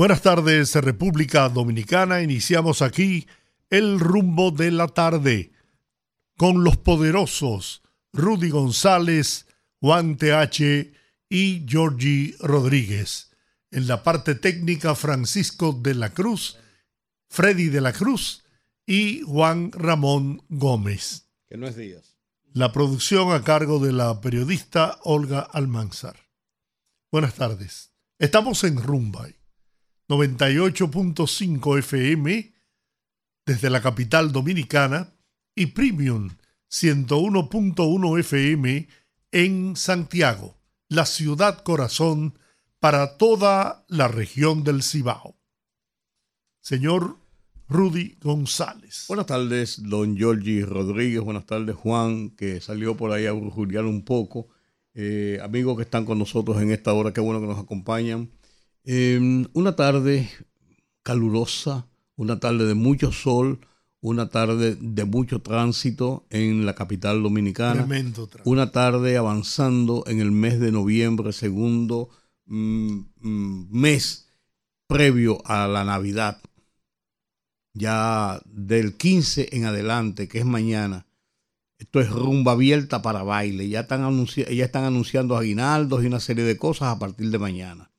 Buenas tardes, República Dominicana. Iniciamos aquí el rumbo de la tarde con los poderosos Rudy González, Juan TH y Georgie Rodríguez. En la parte técnica, Francisco de la Cruz, Freddy de la Cruz y Juan Ramón Gómez. Que no es Díaz. La producción a cargo de la periodista Olga Almanzar. Buenas tardes. Estamos en Rumbay 98.5 FM desde la capital dominicana y Premium 101.1 FM en Santiago, la ciudad corazón para toda la región del Cibao. Señor Rudy González. Buenas tardes, don Giorgi Rodríguez. Buenas tardes, Juan, que salió por ahí a brujulear un poco. Eh, amigos que están con nosotros en esta hora, qué bueno que nos acompañan. Em, una tarde calurosa, una tarde de mucho sol, una tarde de mucho tránsito en la capital dominicana. Una tarde avanzando en el mes de noviembre, segundo mm, mm, mes previo a la Navidad. Ya del 15 en adelante, que es mañana, esto es rumba abierta para baile. Ya están, ya están anunciando aguinaldos y una serie de cosas a partir de mañana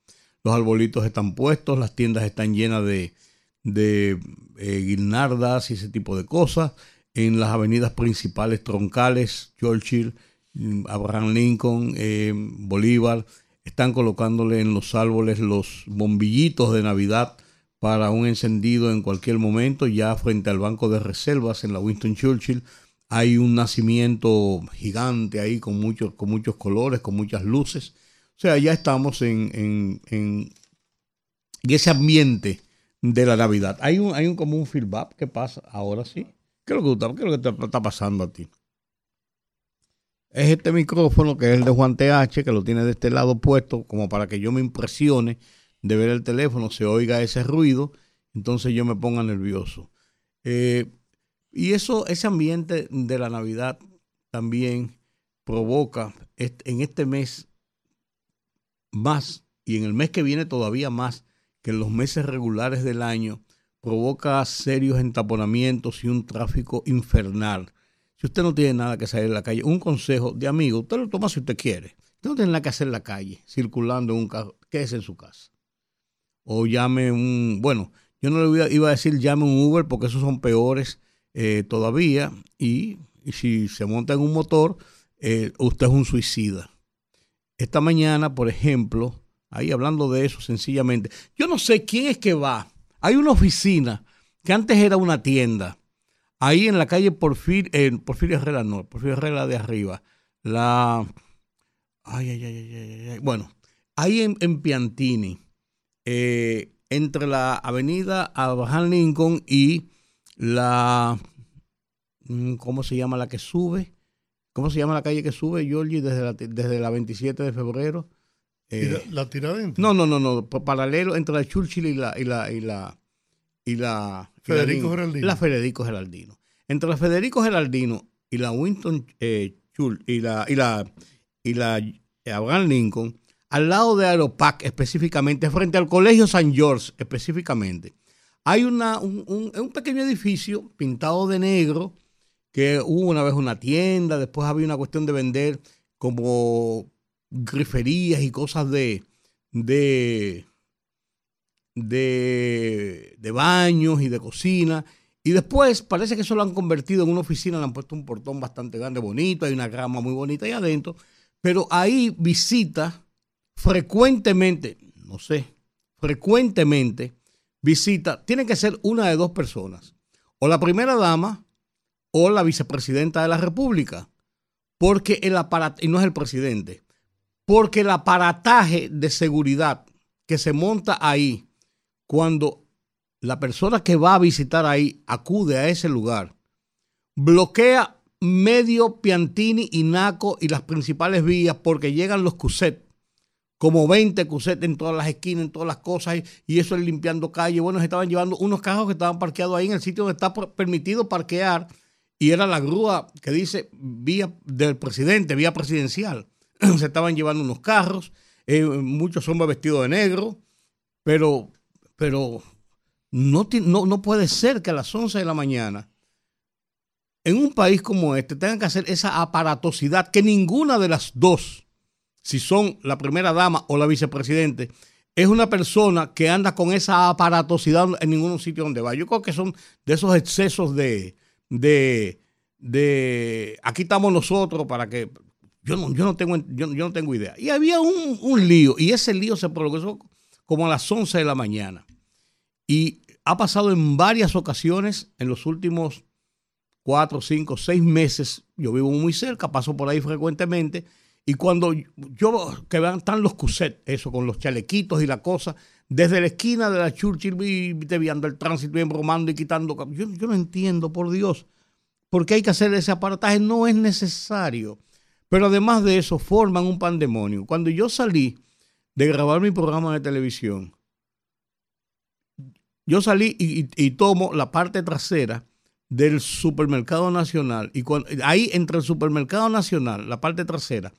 los arbolitos están puestos, las tiendas están llenas de, de eh, guirnaldas y ese tipo de cosas. En las avenidas principales troncales, Churchill, mm, Abraham Lincoln, eh, Bolívar, están colocándole en los árboles los bombillitos de Navidad para un encendido en cualquier momento. Ya frente al banco de reservas en la Winston Churchill hay un nacimiento gigante ahí con muchos, con muchos colores, con muchas luces. O sea, ya estamos en, ese ambiente de la Navidad. Hay un, hay un como un feedback que pasa ahora sí. ¿Qué es lo que, qué es lo que te está pasando a ti? Es este micrófono que es el de Juan TH, que lo tiene de este lado puesto, como para que yo me impresione de ver el teléfono, se oiga ese ruido, entonces yo me ponga nervioso. Eh, y eso, ese ambiente de la Navidad también provoca en este mes más, y en el mes que viene todavía más, que en los meses regulares del año, provoca serios entaponamientos y un tráfico infernal. Si usted no tiene nada que salir a la calle, un consejo de amigo, usted lo toma si usted quiere. Usted no tiene nada que hacer en la calle, circulando en un carro, quédese en su casa. O llame un, bueno, yo no le iba a decir llame un Uber porque esos son peores eh, todavía. Y, si se monta en un motor, eh, usted es un suicida. Esta mañana, por ejemplo, ahí hablando de eso sencillamente, yo no sé quién es que va. Hay una oficina que antes era una tienda, ahí en la calle Porfir, eh, Porfirio Herrera, no, Porfirio Herrera de arriba, la... Ay, ay, ay, ay. Bueno, ahí en, Piantini, eh, entre la avenida Abraham Lincoln y la... Mm, ¿Cómo se llama la que sube? ¿Cómo se llama la calle que sube, Georgie, desde la, desde la 27 de febrero? Eh, ¿La, Tiradentes? No, no, no, no. Paralelo entre la Churchill y la. Y la, y la, y la Federico Geraldino. La Federico Geraldino. Entre la Federico Geraldino y la Winston eh, y la, y la, y la Abraham Lincoln, al lado de Aeropac específicamente, frente al Colegio San George específicamente, hay una, un, un pequeño edificio pintado de negro que hubo una vez una tienda, después había una cuestión de vender como griferías y cosas de, de, de, baños y de cocina. Y después parece que eso lo han convertido en una oficina, le han puesto un portón bastante grande, bonito, hay una grama muy bonita ahí adentro. Pero ahí visita frecuentemente, no sé, frecuentemente visita, tiene que ser una de dos personas. O la primera dama o la vicepresidenta de la República. Porque el aparato, y no es el presidente, porque el aparataje de seguridad que se monta ahí cuando la persona que va a visitar ahí acude a ese lugar, bloquea medio Piantini y Naco y las principales vías porque llegan los CUSET, como 20 CUSET en todas las esquinas, en todas las cosas, y eso es limpiando calle. Bueno, se estaban llevando unos carros que estaban parqueados ahí en el sitio donde está permitido parquear, y era la grúa que dice vía del presidente, vía presidencial. se estaban llevando unos carros, eh, muchos hombres vestidos de negro, pero, pero no, no, no puede ser que a las 11 de la mañana en un país como este tengan que hacer esa aparatosidad que ninguna de las dos, si son la primera dama o la vicepresidente, es una persona que anda con esa aparatosidad en ningún sitio donde va. Yo creo que son de esos excesos de, de, de aquí estamos nosotros para que yo no, yo no, tengo, yo, no tengo idea. Y había un, un, lío, y ese lío se prolongó como a las 11 de la mañana. Y ha pasado en varias ocasiones en los últimos cuatro, cinco, seis meses, yo vivo muy cerca, paso por ahí frecuentemente, y cuando yo, que vean, están los cuset, eso, con los chalequitos y la cosa, desde la esquina de la Churchill, viendo el tránsito, bien bromando y quitando. Yo, yo no entiendo, por Dios, por qué hay que hacer ese aparataje, no es necesario. Pero además de eso, forman un pandemonio. Cuando yo salí de grabar mi programa de televisión, yo salí y tomo la parte trasera del supermercado nacional. Y ahí entre el supermercado nacional, la parte trasera,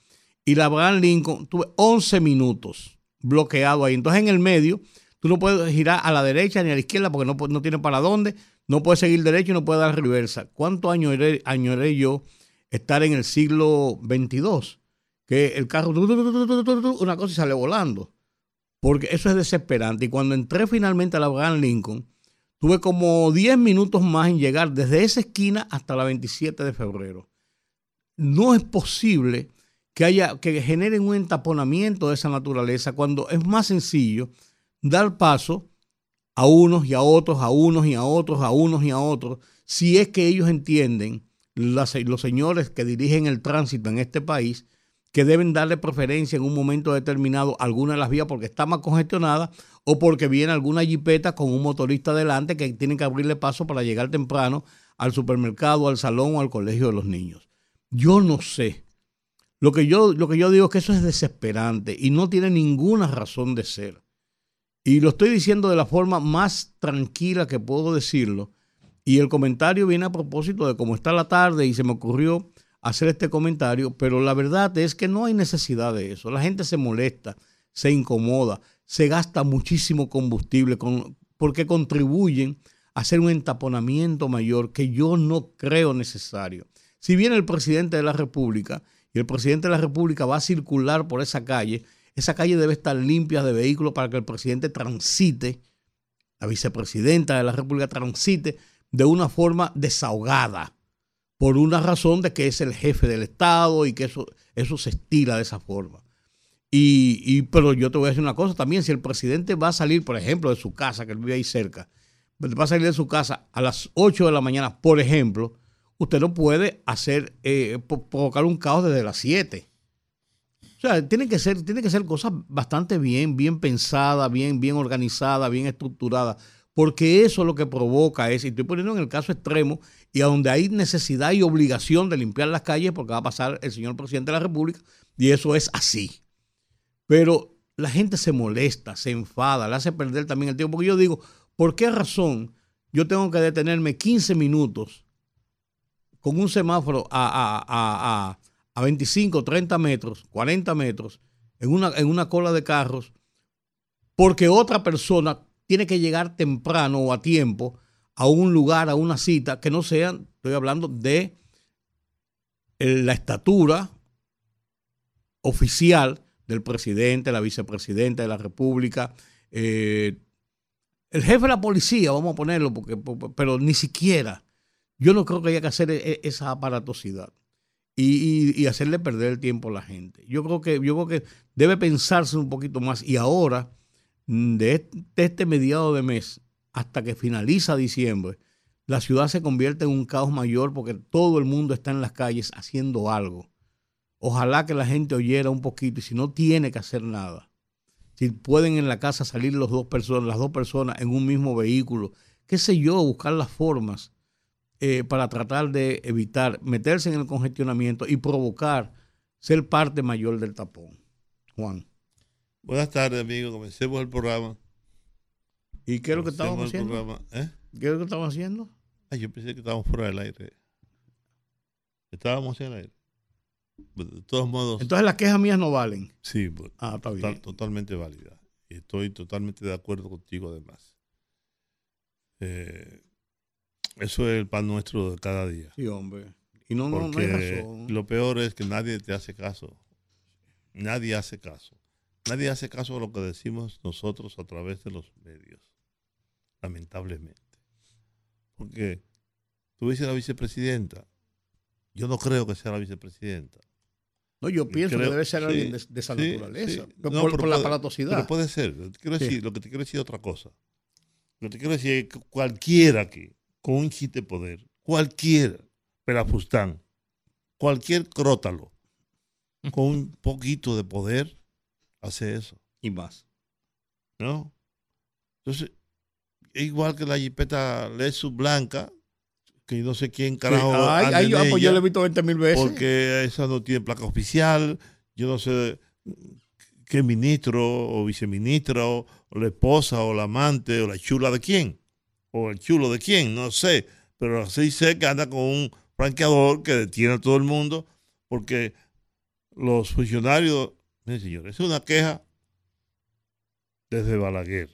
y la Abraham Lincoln, tuve 11 minutos bloqueado ahí. Entonces en el medio, tú no puedes girar a la derecha ni a la izquierda porque no, no tiene para dónde, no puedes seguir derecho y no puedes dar reversa. ¿Cuánto añoré, añoré yo estar en el siglo 22? Que el carro, una cosa y sale volando. Porque eso es desesperante. Y cuando entré finalmente a la Abraham Lincoln, Tuve como 10 minutos más en llegar desde esa esquina hasta la 27 de febrero. No es posible que haya que generen un entaponamiento de esa naturaleza cuando es más sencillo dar paso a unos y a otros, a unos y a otros, a unos y a otros, si es que ellos entienden, los señores que dirigen el tránsito en este país, que deben darle preferencia en un momento determinado a alguna de las vías porque está más congestionada o porque viene alguna jipeta con un motorista adelante que tienen que abrirle paso para llegar temprano al supermercado, al salón o al colegio de los niños. Yo no sé. Lo que yo, lo que yo digo es que eso es desesperante y no tiene ninguna razón de ser. Y lo estoy diciendo de la forma más tranquila que puedo decirlo. Y el comentario viene a propósito de cómo está la tarde y se me ocurrió hacer este comentario, pero la verdad es que no hay necesidad de eso. La gente se molesta, se incomoda, se gasta muchísimo combustible con, porque contribuyen a hacer un entaponamiento mayor que yo no creo necesario. Si viene el presidente de la República y el presidente de la República va a circular por esa calle, esa calle debe estar limpia de vehículos para que el presidente transite, la vicepresidenta de la República transite de una forma desahogada por una razón de que es el jefe del Estado y que eso, eso se estira de esa forma. Y, pero yo te voy a decir una cosa también, si el presidente va a salir, por ejemplo, de su casa, que él vive ahí cerca, va a salir de su casa a las 8 de la mañana, por ejemplo, usted no puede hacer, eh, provocar un caos desde las 7. O sea, tiene que ser, tiene que ser cosas bastante bien, bien pensadas, bien, bien organizadas, bien estructuradas porque eso lo que provoca es, y estoy poniendo en el caso extremo, y a donde hay necesidad y obligación de limpiar las calles, porque va a pasar el señor presidente de la República, y eso es así. Pero la gente se molesta, se enfada, le hace perder también el tiempo, porque yo digo, ¿por qué razón yo tengo que detenerme 15 minutos con un semáforo a, a, 25, 30 metros, 40 metros, en una, en una cola de carros, porque otra persona tiene que llegar temprano o a tiempo a un lugar, a una cita, que no sean, estoy hablando de la estatura oficial del presidente, la vicepresidenta de la República, eh, el jefe de la policía, vamos a ponerlo, porque, pero ni siquiera, yo no creo que haya que hacer e, esa aparatosidad y, hacerle perder el tiempo a la gente. Yo creo que, yo creo que debe pensarse un poquito más y ahora de este, mediado de mes hasta que finaliza diciembre, la ciudad se convierte en un caos mayor porque todo el mundo está en las calles haciendo algo. Ojalá que la gente oyera un poquito y si no tiene que hacer nada, si pueden en la casa salir los dos personas, las dos personas en un mismo vehículo, qué sé yo, buscar las formas eh, para tratar de evitar meterse en el congestionamiento y provocar ser parte mayor del tapón. Juan. Buenas tardes, amigo. Comencemos el programa. ¿Y qué es lo que estábamos haciendo? ¿Eh? ¿Qué es lo que estábamos haciendo? Ay, yo pensé que estábamos fuera del aire. Estábamos en el aire. De todos modos. Entonces las quejas mías no valen. Sí, ah, está bien. totalmente válida. Y estoy totalmente de acuerdo contigo además. Eh, eso es el pan nuestro de cada día. Sí, hombre. Y no, no, no hay razón. Lo peor es que nadie te hace caso. Nadie hace caso. Nadie hace caso a lo que decimos nosotros a través de los medios. Lamentablemente. Porque tú dices la vicepresidenta. Yo no creo que sea la vicepresidenta. No, yo pienso que debe ser alguien de, esa naturaleza. por, la aparatosidad. Pero puede ser. quiero decir, lo que te quiero decir es otra cosa. Lo que te quiero decir es que cualquiera que, con un chiste de poder, cualquier pelafustán, cualquier crótalo, con un poquito de poder, hace eso. Y más. ¿No? Entonces, igual que la jipeta Lexus blanca, que no sé quién carajo. ay, yo, pues yo he visto 20 mil veces. Porque esa no tiene placa oficial. Yo no sé qué ministro o viceministro o la esposa o la amante o la chula de quién. O el chulo de quién, no sé. Pero así sé que anda con un franqueador que detiene a todo el mundo porque los funcionarios, miren señores, es una queja desde Balaguer,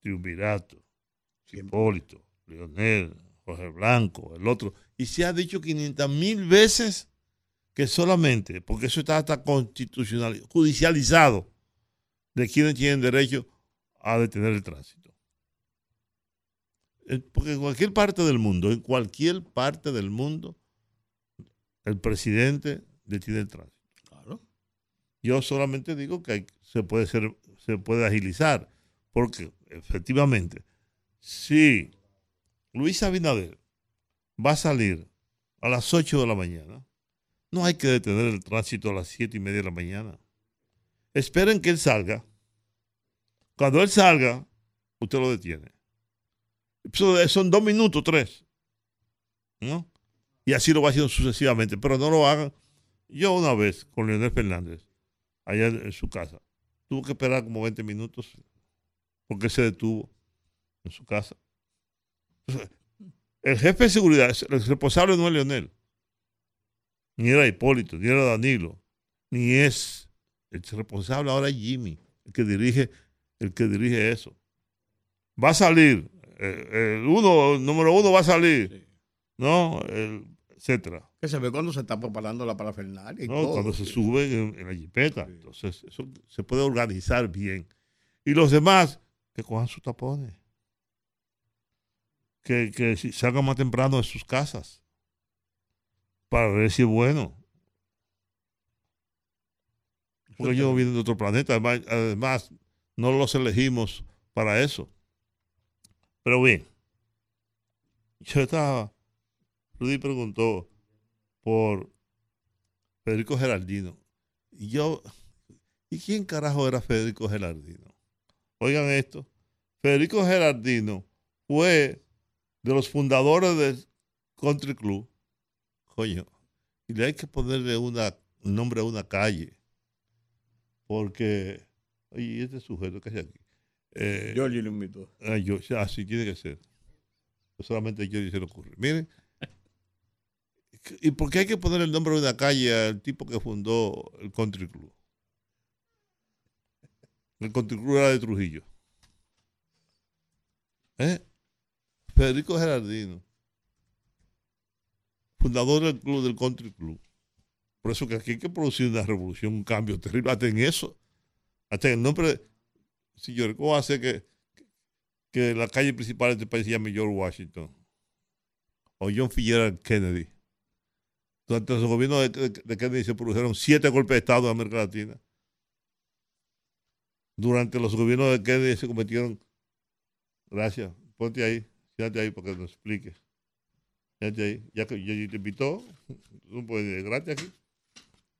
Triunvirato, Hipólito, Leonel, Jorge Blanco, el otro, y se ha dicho 500 mil veces que solamente, porque eso está hasta constitucional, judicializado, de quienes tienen derecho a detener el tránsito. Porque en cualquier parte del mundo, en cualquier parte del mundo, el presidente detiene el tránsito. Claro. Yo solamente digo que se, puede ser, se puede agilizar, porque efectivamente, si Luis Abinader va a salir a las 8 de la mañana, no hay que detener el tránsito a las 7 y media de la mañana. Esperen que él salga. Cuando él salga, usted lo detiene. Son dos minutos, tres. ¿No? Y así lo va haciendo sucesivamente, pero no lo hagan. Yo una vez con Leonel Fernández, allá en su casa, tuvo que esperar como 20 minutos porque se detuvo en su casa. El jefe de seguridad, el responsable no es Leonel, ni era Hipólito, ni era Danilo, ni es el responsable ahora es Jimmy, el que dirige, el que dirige eso. Va a salir, el, uno, número uno va a salir, ¿no? El, etcétera. Que se ve cuando se está preparando la parafernalia y no, cuando se sube en, la jipeta. Entonces, eso se puede organizar bien. Y los demás, que cojan sus tapones. Que, que salgan más temprano de sus casas. Para ver si es bueno. Porque ellos vienen de otro planeta. además, no los elegimos para eso. Pero bien, yo estaba Rudy preguntó por Federico Gerardino. Y yo, ¿y quién carajo era Federico Gerardino? Oigan esto. Federico Gerardino fue de los fundadores del Country Club. Coño, y le hay que ponerle un nombre a una calle. Porque, oye, este sujeto que es aquí. Eh, yo lo invito. Ah, yo, así tiene que ser. Solamente yo se le ocurre. Miren, ¿Y por qué hay que poner el nombre de una calle al tipo que fundó el Country Club? El Country Club era de Trujillo. ¿Eh? Federico Gerardino, fundador del club del Country Club. Por eso que aquí hay que producir una revolución, un cambio terrible, hasta en eso. Hasta en el nombre, señor, ¿cómo hace que, que la calle principal de este país se llame George Washington? O John F. Kennedy. Durante los gobierno de, Kennedy se produjeron siete golpes de Estado en América Latina. Durante los gobiernos de Kennedy se cometieron. Gracias. Ponte ahí. Quédate ahí para que nos expliques. Quédate ahí. Ya que yo te invitó, no puedes gracias aquí.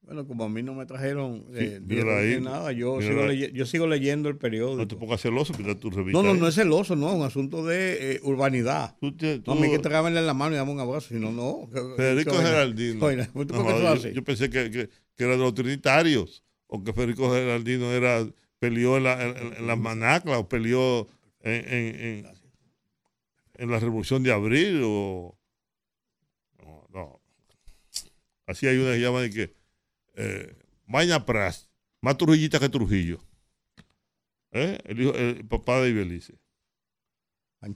Bueno, como a mí no me trajeron eh, nada, yo sigo, yo sigo, leyendo el periódico. No te pongas celoso, mira tu revista. No, no, no es celoso, no, es un asunto de eh, urbanidad. Tú no, a mí que tragarme en la mano y dame un abrazo, si no, no. Federico Geraldino. yo, pensé que, que, que, era de los trinitarios, o que Federico Geraldino era, peleó en, la, en, las manaclas, o peleó en, en, en, la Revolución de Abril, o. No, no. Así hay una que llama de que eh, Maña Pras, más Trujillita que Trujillo. ¿Eh? El, hijo, el papá de Ibelice.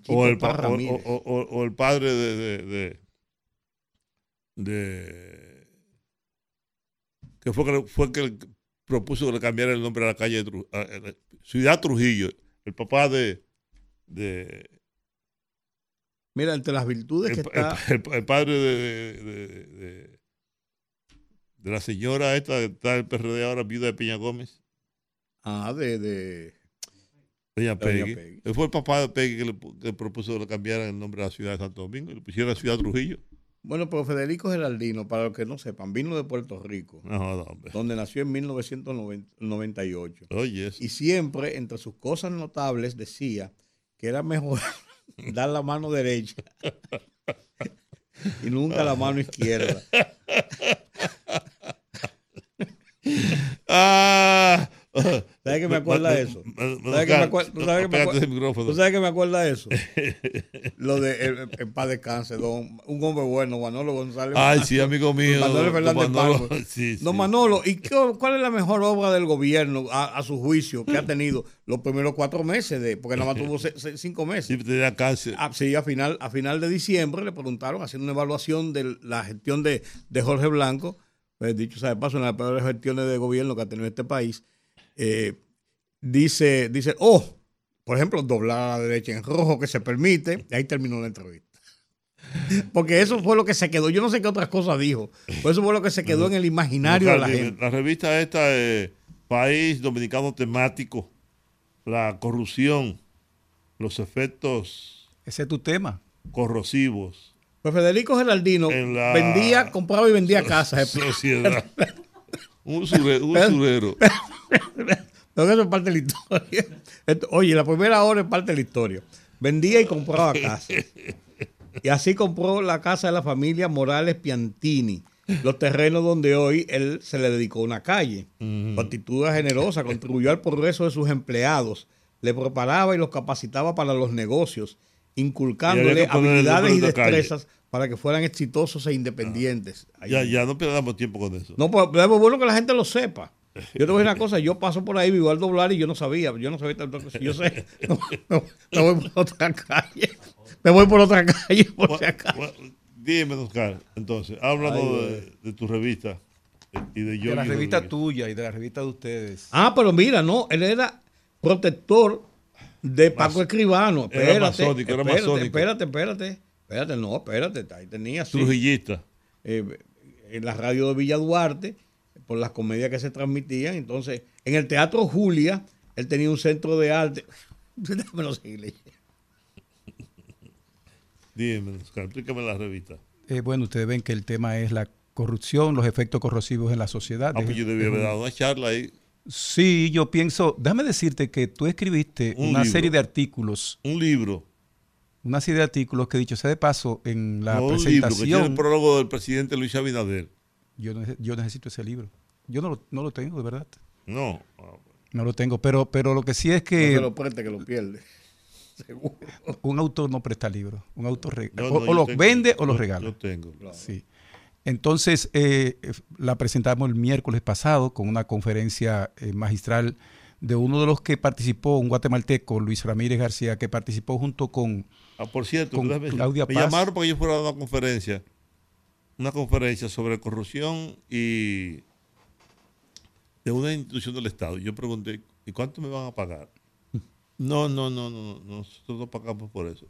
O el, o, el, padre de, de, de, que fue que fue que propuso que le cambiara el nombre a la calle de Ciudad Trujillo, el papá de, de Mira, entre las virtudes que está el, padre de, de la señora esta que está en el PRD ahora, viuda de Peña Gómez. Ah, de... de... Peña Peggy. Él fue el papá de Peggy que le, propuso que le cambiaran el nombre de la ciudad de Santo Domingo y le pusieron la ciudad Trujillo. Bueno, pero Federico Geraldino, para los que no sepan, vino de Puerto Rico, donde nació en 1998. Oye, y siempre, entre sus cosas notables, decía que era mejor dar la mano derecha y nunca la mano izquierda. ah, ¿Sabes qué me acuerda eso? ¿Sabes qué me acuerda? ¿Tú sabes qué me acuerda de eso? Lo de el, el paz descanse, don, un hombre bueno, Manolo González. Ay, sí, amigo mío. Manolo Fernández Manolo, sí, Don Manolo, ¿y qué, cuál es la mejor obra del gobierno, a, su juicio, que ha tenido los primeros cuatro meses? de Porque nada más tuvo cinco meses. Sí, tenía cáncer. Ah, sí, a final, a final de diciembre le preguntaron, haciendo una evaluación de la gestión de, de Jorge Blanco, pues dicho sea de paso, una de las peores gestiones de gobierno que ha tenido este país eh, dice, dice, oh, por ejemplo, doblar a la derecha en rojo que se permite, y ahí terminó la entrevista. Porque eso fue lo que se quedó. Yo no sé qué otras cosas dijo, pero eso fue lo que se quedó en el imaginario de la gente. La revista esta, eh, País Dominicano Temático, la corrupción, los efectos. Ese es tu tema. Corrosivos. Pues Federico Geraldino vendía, compraba y vendía casas. Sociedad. un usurero. eso es parte de la historia. Oye, la primera hora es parte de la historia. Vendía y compraba casas. Y así compró la casa de la familia Morales Piantini, los terrenos donde hoy él se le dedicó una calle. Con actitud generosa, contribuyó al progreso de sus empleados, le preparaba y los capacitaba para los negocios, inculcándole habilidades y destrezas para que fueran exitosos e independientes. Ya, ya no perdamos tiempo con eso. No, pues es bueno que la gente lo sepa. Yo te voy a decir una cosa, yo paso por ahí, vivo al doblar y yo no sabía, yo no sabía tanto que yo sé, me voy por otra calle, me voy por otra calle por si acaso. dime, Oscar, entonces, hablando de, tu revista y de yo. De la revista tuya y de la revista de ustedes. Ah, pero mira, no, él era protector de Paco Escribano. Espérate, era masónico, era espérate, espérate, espérate, espérate, no, espérate, ahí tenía. Trujillista. Eh, en la radio de Villa Duarte por las comedias que se transmitían. Entonces, en el Teatro Julia, él tenía un centro de arte. Déjame lo seguir Dime, explícame la revista. Eh, bueno, ustedes ven que el tema es la corrupción, los efectos corrosivos en la sociedad. Ah, pues yo debía haber dado una charla ahí. Sí, yo pienso, déjame decirte que tú escribiste una serie de artículos. Un libro. Una serie de artículos que dicho sea de paso en la presentación. Un libro que tiene el prólogo del presidente Luis Abinader. Yo, yo necesito ese libro. Yo no lo, no lo tengo, de verdad. No. No lo tengo, pero, pero lo que sí es que... No se lo preste, que lo pierde. Seguro. Un autor no presta libros. Un autor o, los vende o los regala. Yo tengo. Sí. Entonces, eh, la presentamos el miércoles pasado con una conferencia eh, magistral de uno de los que participó, un guatemalteco, Luis Ramírez García, que participó junto con, ah, por cierto, me, llamaron para que yo fuera a una conferencia, una conferencia sobre corrupción y de una institución del Estado. Yo pregunté, ¿y cuánto me van a pagar? No, no, no, no, nosotros no pagamos por eso.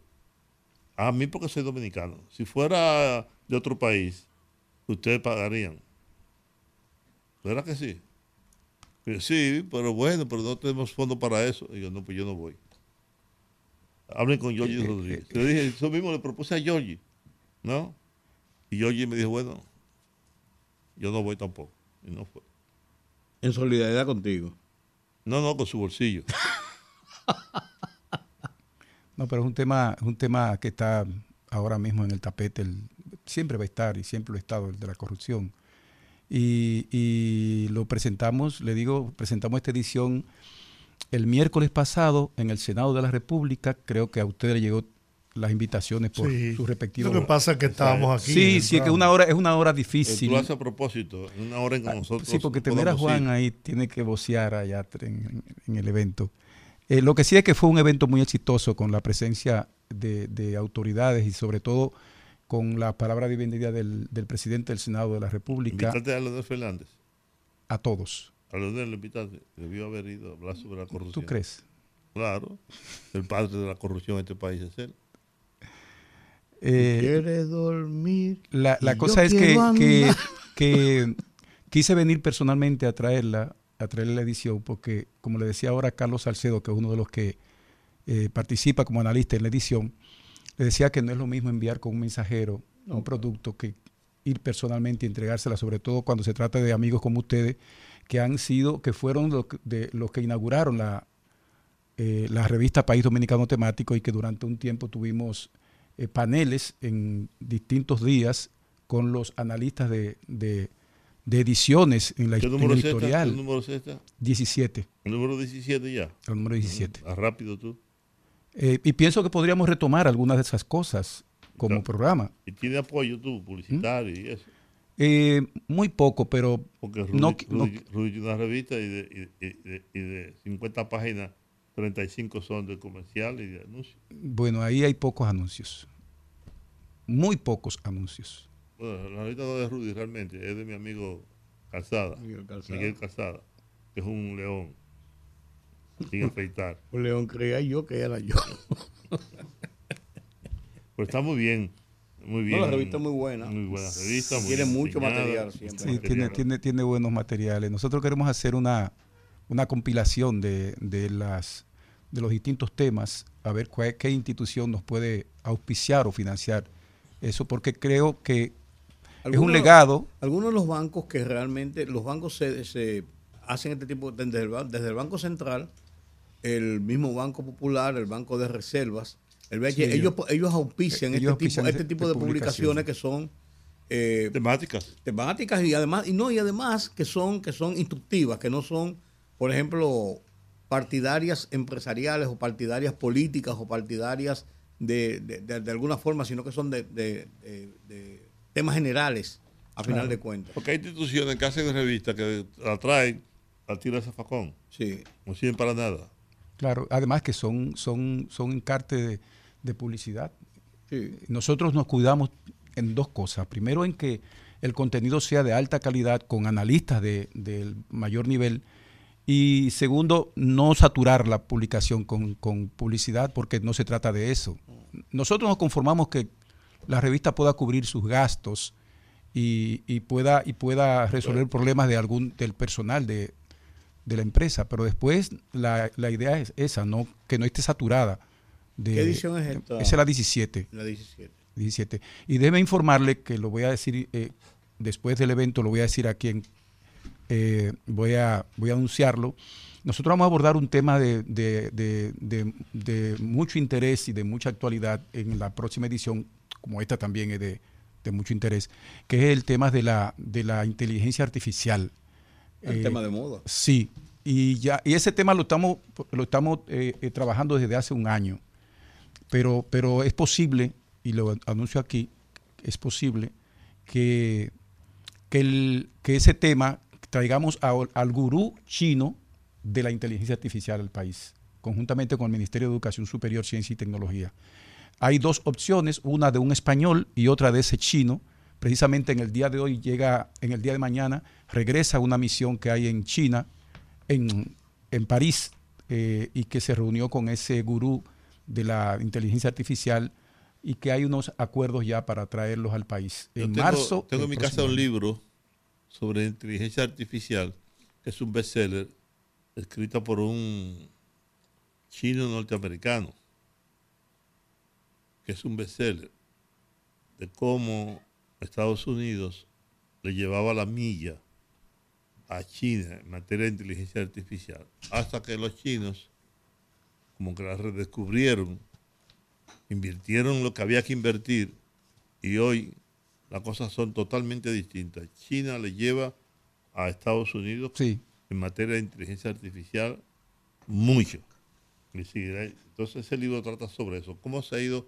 A mí porque soy dominicano. Si fuera de otro país, ustedes pagarían. ¿Verdad que sí? sí, pero bueno, pero no tenemos fondo para eso. Y yo, no, pues yo no voy. Hablen con Giorgi Rodríguez. Le dije, eso mismo le propuse a Giorgi, ¿no? Y Giorgi me dijo, bueno, yo no voy tampoco. y no fue. En solidaridad contigo. No, no, con su bolsillo. no, pero es un tema, es un tema que está ahora mismo en el tapete, siempre va a estar y siempre lo ha estado, el de la corrupción. Y, lo presentamos, le digo, presentamos esta edición el miércoles pasado en el Senado de la República. Creo que a usted le llegó las invitaciones por sus respectivos. Lo que pasa es que estábamos aquí. Sí, sí, que una hora es una hora difícil. Tú haces a propósito, una hora en que ah, nosotros. Sí, porque tener a Juan ahí tiene que vocear allá en, el evento. Eh, lo que sí es que fue un evento muy exitoso con la presencia de, autoridades y sobre todo con la palabra de bienvenida del, presidente del Senado de la República. ¿Invitaste a de Fernández? A todos. A de le invitaste. Debió haber ido a hablar sobre la corrupción. ¿Tú crees? Claro. El padre de la corrupción en este país es él. Eh, quiere dormir. La, cosa es que, que, quise venir personalmente a traerla, a traerle la edición, porque como le decía ahora Carlos Salcedo, que es uno de los que eh, participa como analista en la edición, le decía que no es lo mismo enviar con un mensajero un producto que ir personalmente y entregársela, sobre todo cuando se trata de amigos como ustedes, que han sido, que fueron los, de, los que inauguraron la, eh, la revista País Dominicano Temático y que durante un tiempo tuvimos eh, paneles en distintos días con los analistas de, de, ediciones en la historia editorial. ¿Qué número es esta? 17. ¿El número 17 ya? El número 17. ¿A rápido tú? Eh, y pienso que podríamos retomar algunas de esas cosas como programa. ¿Y tiene apoyo tú, publicitario y eso? Eh, muy poco, pero... Porque Rudy, no, tiene una revista y de, y, de, 50 páginas, 35 son de comercial y de anuncios. Bueno, ahí hay pocos anuncios. Muy pocos anuncios. Bueno, la revista no es de Rudy realmente, es de mi amigo Calzada, Miguel Calzada, Miguel Calzada que es un león sin afeitar. Un león creía yo que era yo. pues está muy bien. Muy bien. la revista es muy buena. Muy buena revista. tiene mucho material siempre. Sí, Tiene, tiene, tiene buenos materiales. Nosotros queremos hacer una, una compilación de, de, las, de los distintos temas, a ver qué institución nos puede auspiciar o financiar eso, porque creo que es un legado. Algunos de los bancos que realmente, los bancos se, se hacen este tipo, desde desde el Banco Central, el mismo Banco Popular, el Banco de Reservas, el ellos, ellos auspician, este, tipo, este tipo de, publicaciones que son eh, temáticas. Temáticas y además, y no, y además que son, que son instructivas, que no son, por ejemplo, partidarias empresariales o partidarias políticas o partidarias de, de, alguna forma, sino que son de, temas generales, a final de cuentas. Porque hay instituciones que hacen revistas que atraen a tirar zafacón. Sí. No sirven para nada. Claro, además que son, son, son encarte de, publicidad. Nosotros nos cuidamos en dos cosas. Primero, en que el contenido sea de alta calidad, con analistas de, mayor nivel. Y segundo, no saturar la publicación con, publicidad, porque no se trata de eso. Nosotros nos conformamos que la revista pueda cubrir sus gastos y, pueda, y pueda resolver problemas de algún, del personal de, de la empresa, pero después la, la, idea es esa, no que no esté saturada. De, ¿Qué edición es esta? Esa es la 17. La 17. 17. Y debe informarle que lo voy a decir eh, después del evento, lo voy a decir a quien eh, voy, a, voy a anunciarlo. Nosotros vamos a abordar un tema de, de, de, de, mucho interés y de mucha actualidad en la próxima edición, como esta también es de, mucho interés, que es el tema de la, de la inteligencia artificial. El eh, tema de moda. Sí, y ya y ese tema lo estamos lo estamos eh, eh, trabajando desde hace un año, pero pero es posible y lo anuncio aquí es posible que que, el, que ese tema traigamos al gurú chino de la inteligencia artificial al país, conjuntamente con el Ministerio de Educación Superior, Ciencia y Tecnología. Hay dos opciones, una de un español y otra de ese chino. Precisamente en el día de hoy llega, en el día de mañana, regresa una misión que hay en China, en, en París, eh, y que se reunió con ese gurú de la inteligencia artificial y que hay unos acuerdos ya para traerlos al país. En tengo, marzo. Tengo en mi casa un libro sobre inteligencia artificial, que es un bestseller, escrito por un chino norteamericano, que es un bestseller de cómo Estados Unidos le llevaba la milla a China en materia de inteligencia artificial, hasta que los chinos como que la redescubrieron, invirtieron lo que había que invertir y hoy las cosas son totalmente distintas. China le lleva a Estados Unidos Sí. en materia de inteligencia artificial mucho. Entonces ese libro trata sobre eso, cómo se ha ido,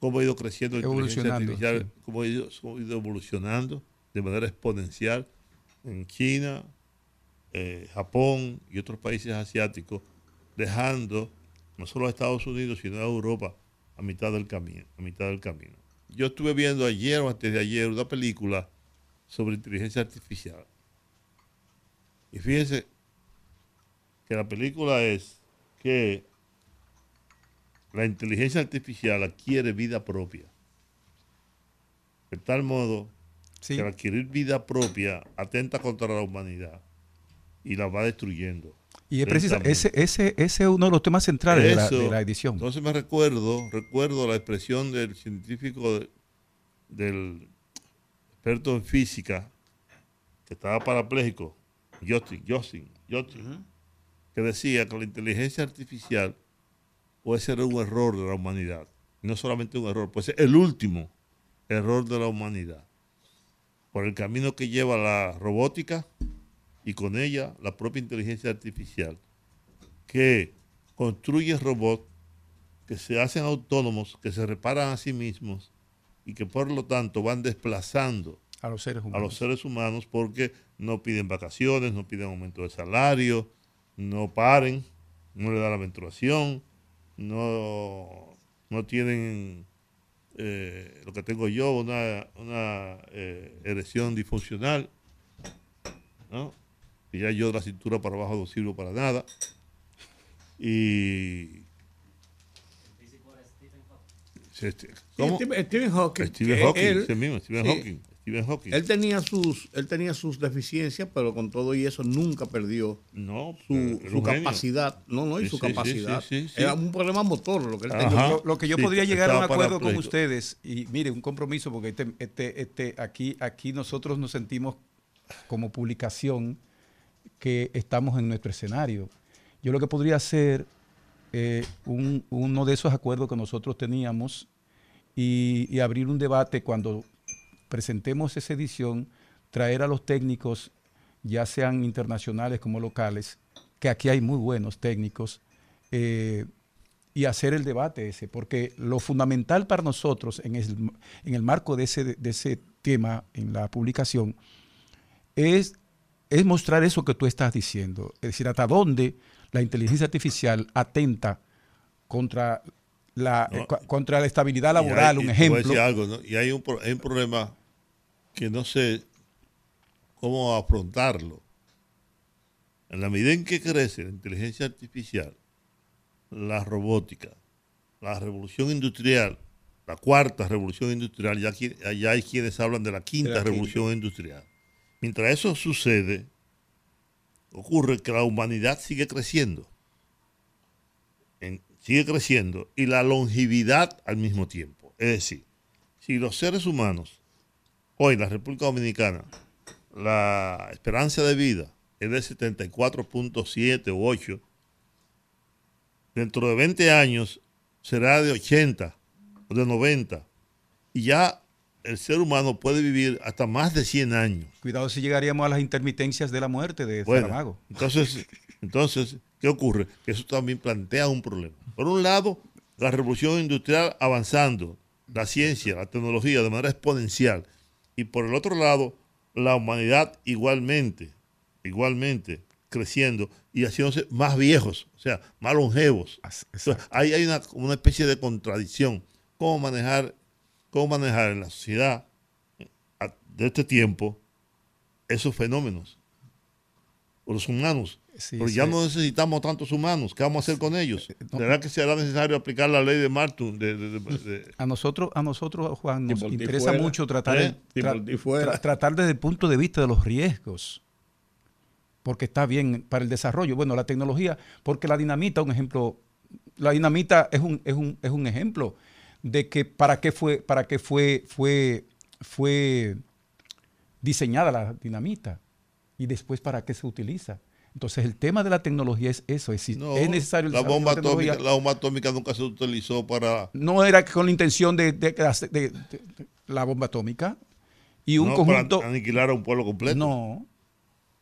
cómo ha ido creciendo la inteligencia artificial, sí. cómo ha, ido, cómo ha ido evolucionando de manera exponencial en China, eh, Japón y otros países asiáticos, dejando no solo a Estados Unidos, sino a Europa a mitad del camino, a mitad del camino. Yo estuve viendo ayer o antes de ayer una película sobre inteligencia artificial. Y fíjense que la película es que la inteligencia artificial adquiere vida propia. De tal modo Sí. que al adquirir vida propia atenta contra la humanidad y la va destruyendo. Y es precisa, ese, ese, ese es uno de los temas centrales de la, Eso, de la edición. Entonces me recuerdo, recuerdo la expresión del científico, de- del experto en física, que estaba parapléjico, Justin, Justin, Justin, que decía que la inteligencia artificial puede ser un error de la humanidad. No solamente un error, puede ser el último error de la humanidad. Por el camino que lleva la robótica y con ella la propia inteligencia artificial, que construye robots que se hacen autónomos, que se reparan a sí mismos y que por lo tanto van desplazando a los seres a humanos. los seres humanos porque no piden vacaciones, no piden aumento de salario, no paren, no le da la menstruación, no, no tienen eh, lo que tengo yo, una, una eh, erección disfuncional, ¿no? Y ya yo de la cintura para abajo no sirvo para nada. Y... ¿Cómo? Stephen, Stephen Hawking. Stephen que Hawking, él, ese mismo, Stephen sí. Hawking. Stephen Hawking. él tenía sus, él tenía sus deficiencias, pero con todo y eso nunca perdió no, su, capacidad. No, no, y Sí, su capacidad. sí, sí, sí. Era un problema motor lo que él tenía. Lo, lo que yo Sí, podría llegar a un acuerdo con ustedes, y mire, un compromiso, porque este, este, este, aquí, aquí nosotros nos sentimos como publicación que estamos en nuestro escenario. Yo lo que podría hacer, eh, un- uno de esos acuerdos que nosotros teníamos, y, y abrir un debate cuando presentemos esa edición, traer a los técnicos, ya sean internacionales como locales, que aquí hay muy buenos técnicos, eh, y hacer el debate ese, porque lo fundamental para nosotros en el, en el marco de ese, de ese tema en la publicación es, es mostrar eso que tú estás diciendo, es decir, hasta dónde la inteligencia artificial atenta contra la, No. eh, contra la estabilidad laboral, hay- un ejemplo. decir algo, ¿no? Y hay un, pro- hay un problema que no sé cómo afrontarlo. En la medida en que crece la inteligencia artificial, la robótica, la revolución industrial, la cuarta revolución industrial, ya, aquí- ya hay quienes hablan de la quinta De la quinta. revolución industrial. Mientras eso sucede, ocurre que la humanidad sigue creciendo. En- sigue creciendo y la longevidad al mismo tiempo. Es decir, si los seres humanos, hoy en la República Dominicana, la esperanza de vida es de 74.7 o 8, dentro de 20 años será de 80 o de 90. Y ya el ser humano puede vivir hasta más de 100 años. Cuidado si llegaríamos a las intermitencias de la muerte de Bueno, Saramago. entonces, entonces, ¿qué ocurre? Que eso también plantea un problema. Por un lado, la revolución industrial avanzando, la ciencia, la tecnología de manera exponencial. Y por el otro lado, la humanidad igualmente, igualmente creciendo y haciéndose más viejos, o sea, más longevos. Entonces, ahí hay una, una especie de contradicción. ¿Cómo manejar, cómo manejar en la sociedad eh, de este tiempo esos fenómenos? Los humanos. Sí, Pero ya sí. no necesitamos tantos humanos. ¿Qué vamos a hacer con ellos? no. ¿Será que será necesario aplicar la ley de Martin? De, de- de- de- A nosotros, a nosotros, Juan, nos interesa fuera. mucho tratar, ¿Eh? tra- tra- tratar desde el punto de vista de los riesgos, porque está bien para el desarrollo. Bueno, la tecnología, porque la dinamita, un ejemplo, la dinamita es un, es un, es un ejemplo de que para qué fue, para qué fue, fue, fue diseñada la dinamita. Y después para qué se utiliza. Entonces el tema de la tecnología es eso, es, No, es necesario... la bomba, atómica, la bomba atómica nunca se utilizó para... No era con la intención de, de- de- de- de- la bomba atómica y un no conjunto... para aniquilar a un pueblo completo. No.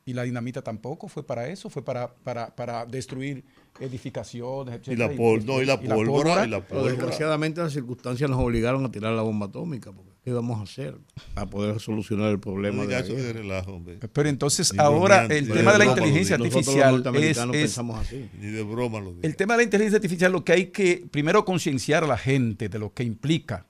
Y la dinamita tampoco fue para eso, fue para, para, para destruir edificaciones, Y la, etcétera, pol- no, y la pólvora, y la pólvora. desgraciadamente las circunstancias nos obligaron a tirar la bomba atómica. Porque, ¿Qué vamos a hacer para poder solucionar el problema No de la de relajo, hombre. Pero entonces Ni ahora el Ni tema de la broma lo inteligencia digo. Nosotros los artificial es, es- así. Ni de broma lo digo. el tema de la inteligencia artificial lo que hay que primero concienciar a la gente de lo que implica.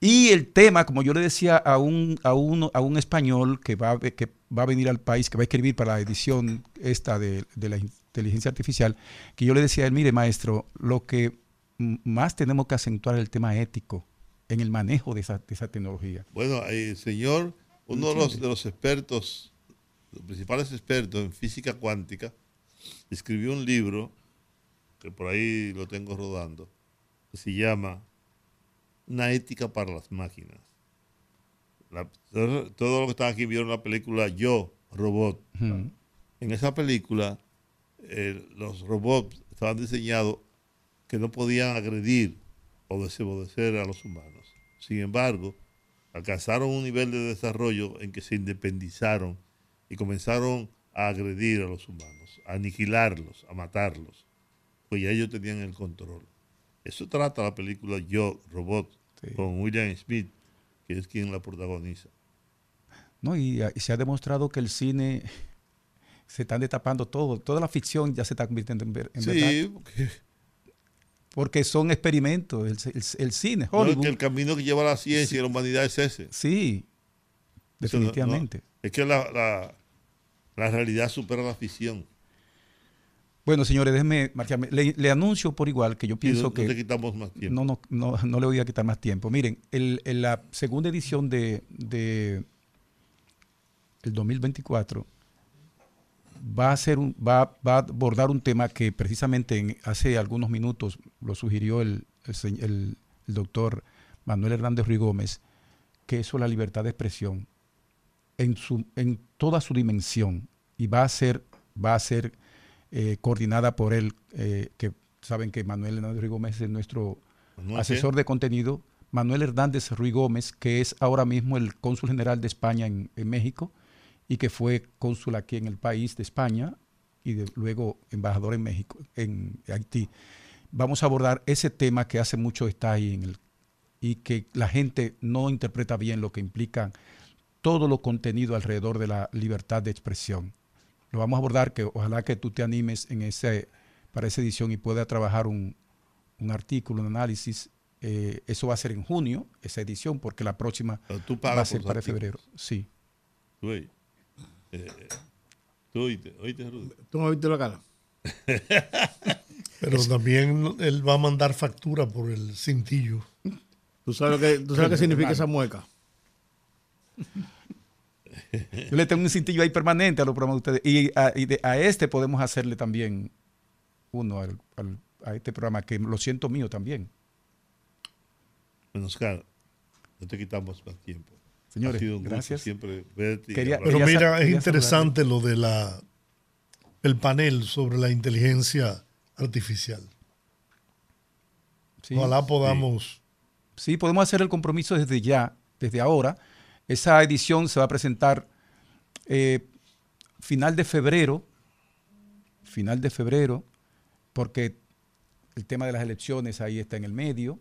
Y el tema, como yo le decía a un, a un, a un español que va, que va a venir al país, que va a escribir para la edición esta de, de la inteligencia artificial, que yo le decía a él, mire maestro, lo que más tenemos que acentuar es el tema ético en el manejo de esa, de esa tecnología. Bueno, el señor, uno de los, de los expertos, los principales expertos en física cuántica, escribió un libro, que por ahí lo tengo rodando, que se llama Una ética para las máquinas. La- todo todo lo que están aquí vieron la película Yo, Robot. En esa película, eh, los robots estaban diseñados que no podían agredir o desobedecer a los humanos. Sin embargo, alcanzaron un nivel de desarrollo en que se independizaron y comenzaron a agredir a los humanos, a aniquilarlos, a matarlos, pues ya ellos tenían el control. Eso trata la película Yo, Robot, Sí. con William Smith, que es quien la protagoniza. ¿no? Y, ah, y se ha demostrado que el cine se están destapando todo, toda la ficción ya se está convirtiendo en, en verdad. Sí, porque Porque son experimentos, el, el- el cine, no, es Hollywood. que el camino que lleva la ciencia y la humanidad es ese. Sí, definitivamente. no. es que la, la- la realidad supera la ficción. Bueno, señores, déjenme marcharme. Le, le anuncio por igual que yo pienso no, no que quitamos más tiempo. no, no, no, no le voy a quitar más tiempo. Miren, el, en la segunda edición de, de el 2024 va a ser un, va, va a abordar un tema que precisamente en- hace algunos minutos lo sugirió el, el se- el- el doctor Manuel Hernández Ruiz Gómez, que es la libertad de expresión en, su, en toda su dimensión y va a ser, va a ser eh, coordinada por él, eh, que saben que Manuel Hernández Ruiz Gómez es nuestro asesor de contenido, Manuel Hernández Ruiz Gómez, que es ahora mismo el cónsul general de España en, en México y que fue cónsul aquí en el país de España y de- luego embajador en México, en Haití. Vamos a abordar ese tema que hace mucho está ahí en el, y que la gente no interpreta bien lo que implica todo lo contenido alrededor de la libertad de expresión. Lo vamos a abordar, que ojalá que tú te animes en ese, para esa edición y pueda trabajar un, un artículo, un análisis. Eh, eso va a ser en junio, esa edición, porque la próxima va a ser para artículos. febrero. Sí. Oye. Eh, tú oíste, oíste, Rudy. ¿Tú me viste la cara? Pero también él va a mandar factura por el cintillo. ¿Tú sabes lo que, tú sabes qué significa esa mueca? Yo le tengo un cintillo ahí permanente a los programas de ustedes. Y a, y de- a este podemos hacerle también uno al- al- a este programa, que lo siento mío también. Menoscar, no te quitamos más tiempo. Señores, ha sido un gusto gracias. siempre Quería-. Pero Quería mira, es interesante lo de la el panel sobre la inteligencia artificial. Sí. Ojalá podamos. Sí, podemos hacer el compromiso desde ya, desde ahora. Esa edición se va a presentar eh, final de febrero, final de febrero, porque el tema de las elecciones ahí está en el medio,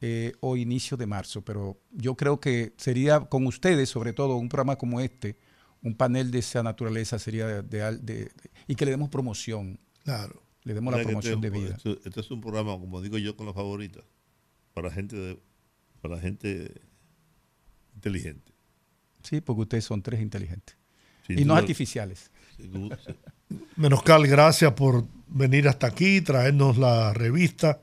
eh, o inicio de marzo. Pero yo creo que sería con ustedes, sobre todo, un programa como este, un panel de esa naturaleza sería de, de al- de- de- y que le demos promoción, Claro. le demos la promoción de vida. Este, este es un programa, como digo yo, con la favorita, para gente, de- para gente inteligente. Sí, porque ustedes son tres inteligentes. Sin Y no artificiales. sí. Menoscal, gracias por venir hasta aquí, traernos la revista.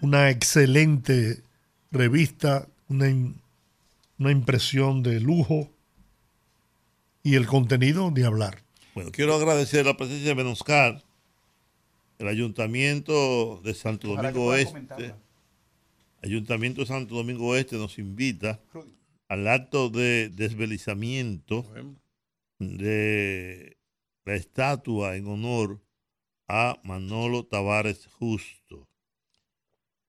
Una excelente revista, una, una impresión de lujo y el contenido de hablar. Bueno, quiero agradecer la presencia de Menoscar, el Ayuntamiento de Santo Domingo Oeste. Ayuntamiento de Santo Domingo Este nos invita al acto de desvelizamiento de la estatua en honor a Manolo Tavares Justo,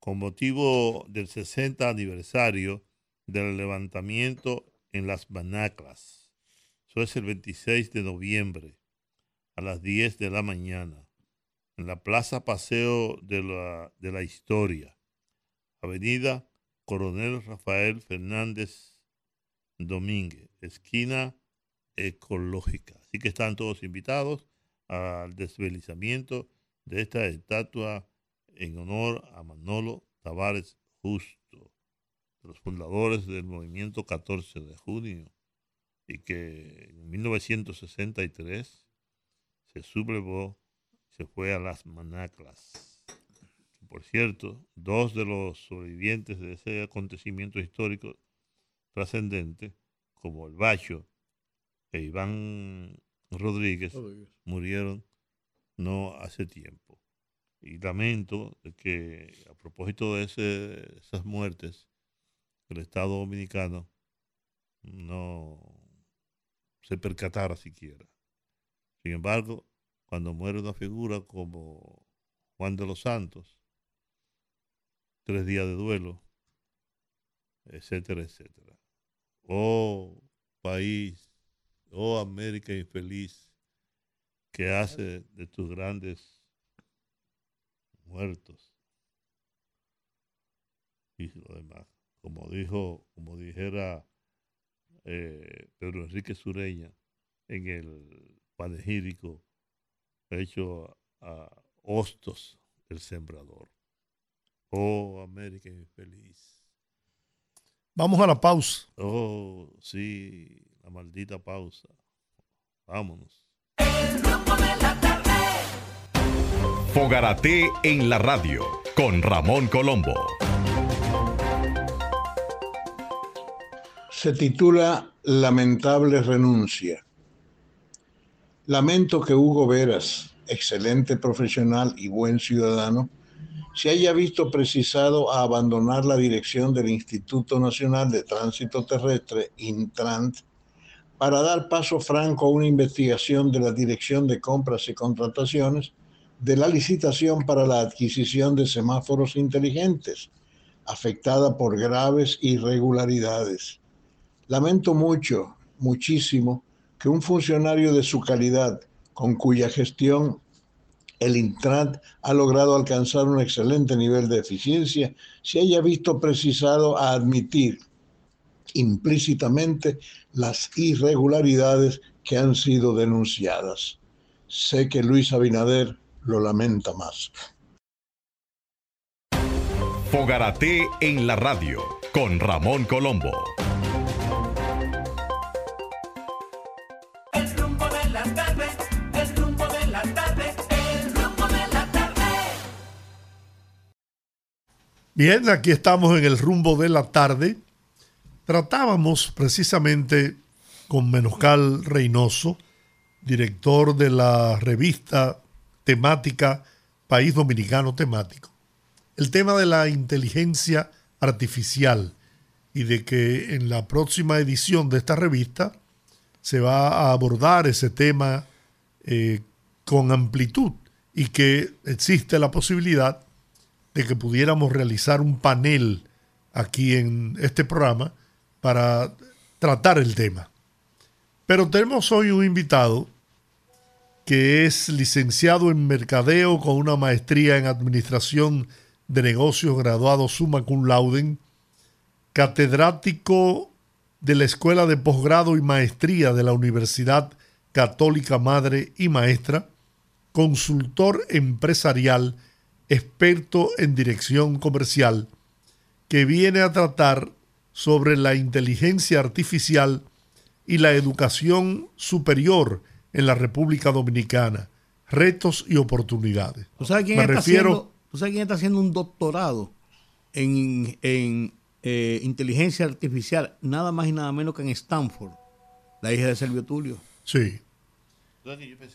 con motivo del 60 aniversario del levantamiento en las Banaclas. Eso es el 26 de noviembre a las 10 de la mañana en la Plaza Paseo de la, de la Historia, Avenida Coronel Rafael Fernández Domínguez, esquina ecológica. Así que están todos invitados al desvelizamiento de esta estatua en honor a Manolo Tavares Justo, de los fundadores del movimiento 14 de junio, y que en 1963 se sublevó, se fue a las Manaclas. Por cierto, dos de los sobrevivientes de ese acontecimiento histórico trascendente, como el Bacho e Iván Rodríguez, murieron no hace tiempo. Y lamento que a propósito de esas muertes, el Estado Dominicano no se percatara siquiera. Sin embargo, cuando muere una figura como Juan de los Santos, tres días de duelo, etcétera, etcétera. Oh país, oh América infeliz, que hace de tus grandes muertos y lo demás. Como dijo, como dijera eh, Pedro Enrique Sureña en el panegírico hecho a Hostos, el sembrador. Oh, América infeliz. Vamos a la pausa. Oh, sí, la maldita pausa. Vámonos. Fogarate en la radio con Ramón Colombo. Se titula Lamentable renuncia. Lamento que Hugo Veras, excelente profesional y buen ciudadano, se haya visto precisado a abandonar la dirección del Instituto Nacional de Tránsito Terrestre, Intrant, para dar paso franco a una investigación de la Dirección de Compras y Contrataciones de la licitación para la adquisición de semáforos inteligentes, afectada por graves irregularidades. Lamento mucho, muchísimo, que un funcionario de su calidad, con cuya gestión el Intran ha logrado alcanzar un excelente nivel de eficiencia, se haya visto precisado a admitir implícitamente las irregularidades que han sido denunciadas. Sé que Luis Abinader lo lamenta más. Fogarate en la radio con Ramón Colombo. Bien, aquí estamos en el rumbo de la tarde. Tratábamos precisamente con Menoscal Reynoso, director de la revista temática País Dominicano Temático, el tema de la inteligencia artificial y de que en la próxima edición de esta revista se va a abordar ese tema eh, con amplitud y que existe la posibilidad de que pudiéramos realizar un panel aquí en este programa para tratar el tema. Pero tenemos hoy un invitado que es licenciado en mercadeo con una maestría en administración de negocios graduado summa cum laude, catedrático de la Escuela de Posgrado y Maestría de la Universidad Católica Madre y Maestra, consultor empresarial experto en dirección comercial, que viene a tratar sobre la inteligencia artificial y la educación superior en la República Dominicana, retos y oportunidades. ¿Tú sabes quién, está, haciendo, quién está haciendo un doctorado en, eh, inteligencia artificial, nada más y nada menos que en Stanford, la hija de Servio Tulio? Sí.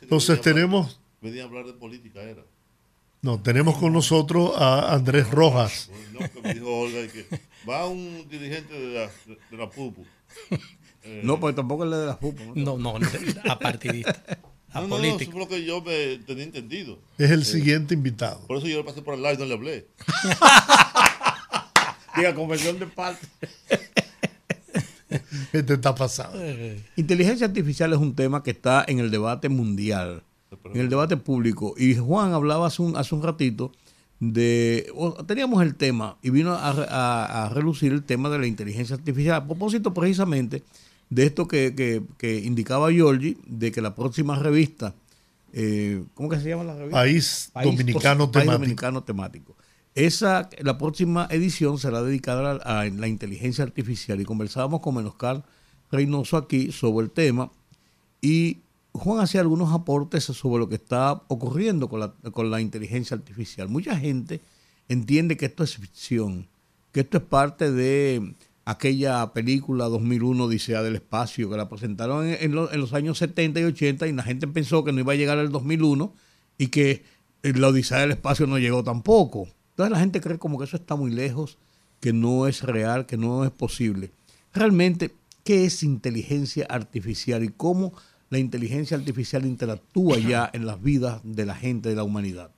Entonces tenemos... Venía a hablar de política, era. No, tenemos con nosotros a Andrés Rojas. No, que me dijo Olga que va un dirigente de la, de la PUPU. No, pues tampoco es de la FUPA. No, no, no a partidista. A no, político. no, eso fue lo que yo me tenía entendido. Es el siguiente invitado. Por eso yo le pasé por el lado y no le hablé. Diga, conversión de parte. Este está pasado. Inteligencia artificial es un tema que está en el debate mundial, en el debate público. Y Juan hablaba hace un, hace un ratito de... teníamos el tema y vino a, a- a relucir el tema de la inteligencia artificial. A propósito precisamente de esto que, que- que indicaba Giorgi, de que la próxima revista, eh, ¿cómo que se llama la revista? País Dominicano País Temático. Dominicano Temático. Esa, la próxima edición será dedicada a, a la inteligencia artificial y conversábamos con Menoscar Reynoso aquí sobre el tema y Juan hacía algunos aportes sobre lo que está ocurriendo con la, con la inteligencia artificial. Mucha gente entiende que esto es ficción, que esto es parte de aquella película 2001 Odisea del Espacio, que la presentaron en, en lo- en los años 70 y 80 y la gente pensó que no iba a llegar al 2001 y que eh, la Odisea del Espacio no llegó tampoco. Entonces la gente cree como que eso está muy lejos, que no es real, que no es posible. Realmente, ¿qué es inteligencia artificial y cómo la inteligencia artificial interactúa ya en las vidas de la gente, de la humanidad?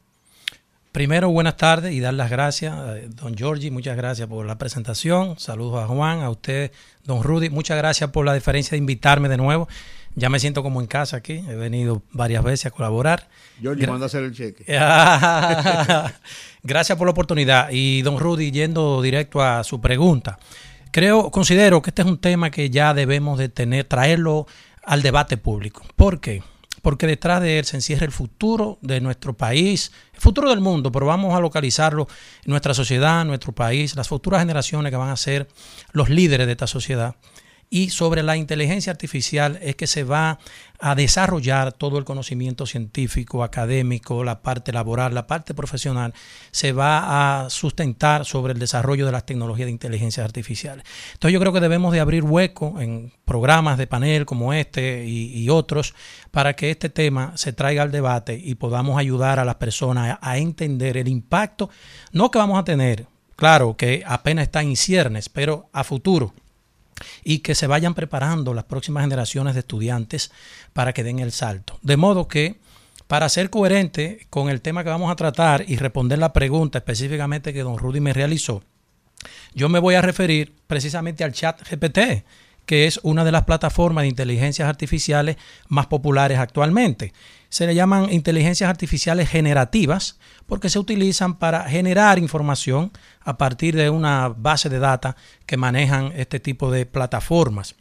Primero, buenas tardes y dar las gracias, don Giorgi, muchas gracias por la presentación. Saludos a Juan, a usted, don Rudy, muchas gracias por la diferencia de invitarme de nuevo. Ya me siento como en casa aquí, he venido varias veces a colaborar. Gra- manda a hacer el cheque. Gracias por la oportunidad. Y don Rudy, yendo directo a su pregunta, creo, considero que este es un tema que ya debemos de tener, traerlo al debate público. ¿Por qué? Porque detrás de él se encierra el futuro de nuestro país, el futuro del mundo, pero vamos a localizarlo en nuestra sociedad, nuestro país, las futuras generaciones que van a ser los líderes de esta sociedad. Y sobre la inteligencia artificial es que se va a desarrollar todo el conocimiento científico, académico, la parte laboral, la parte profesional, se va a sustentar sobre el desarrollo de las tecnologías de inteligencia artificial. Entonces yo creo que debemos de abrir hueco en programas de panel como este y, otros para que este tema se traiga al debate y podamos ayudar a las personas a, a entender el impacto, no que vamos a tener, claro que apenas está en ciernes, pero a futuro y que se vayan preparando las próximas generaciones de estudiantes para que den el salto. De modo que, para ser coherente con el tema que vamos a tratar y responder la pregunta específicamente que don Rudy me realizó, yo me voy a referir precisamente al chat GPT, que es una de las plataformas de inteligencias artificiales más populares actualmente. Se le llaman inteligencias artificiales generativas porque se utilizan para generar información a partir de una base de data que manejan este tipo de plataformas.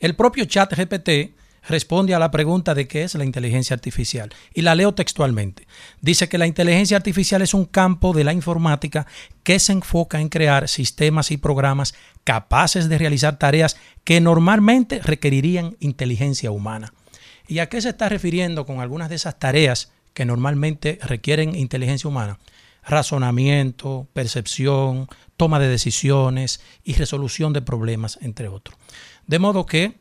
El propio chat GPT responde a la pregunta de qué es la inteligencia artificial y la leo textualmente. Dice que la inteligencia artificial es un campo de la informática que se enfoca en crear sistemas y programas capaces de realizar tareas que normalmente requerirían inteligencia humana. ¿Y a qué se está refiriendo con algunas de esas tareas que normalmente requieren inteligencia humana? Razonamiento, percepción, toma de decisiones y resolución de problemas, entre otros. De modo que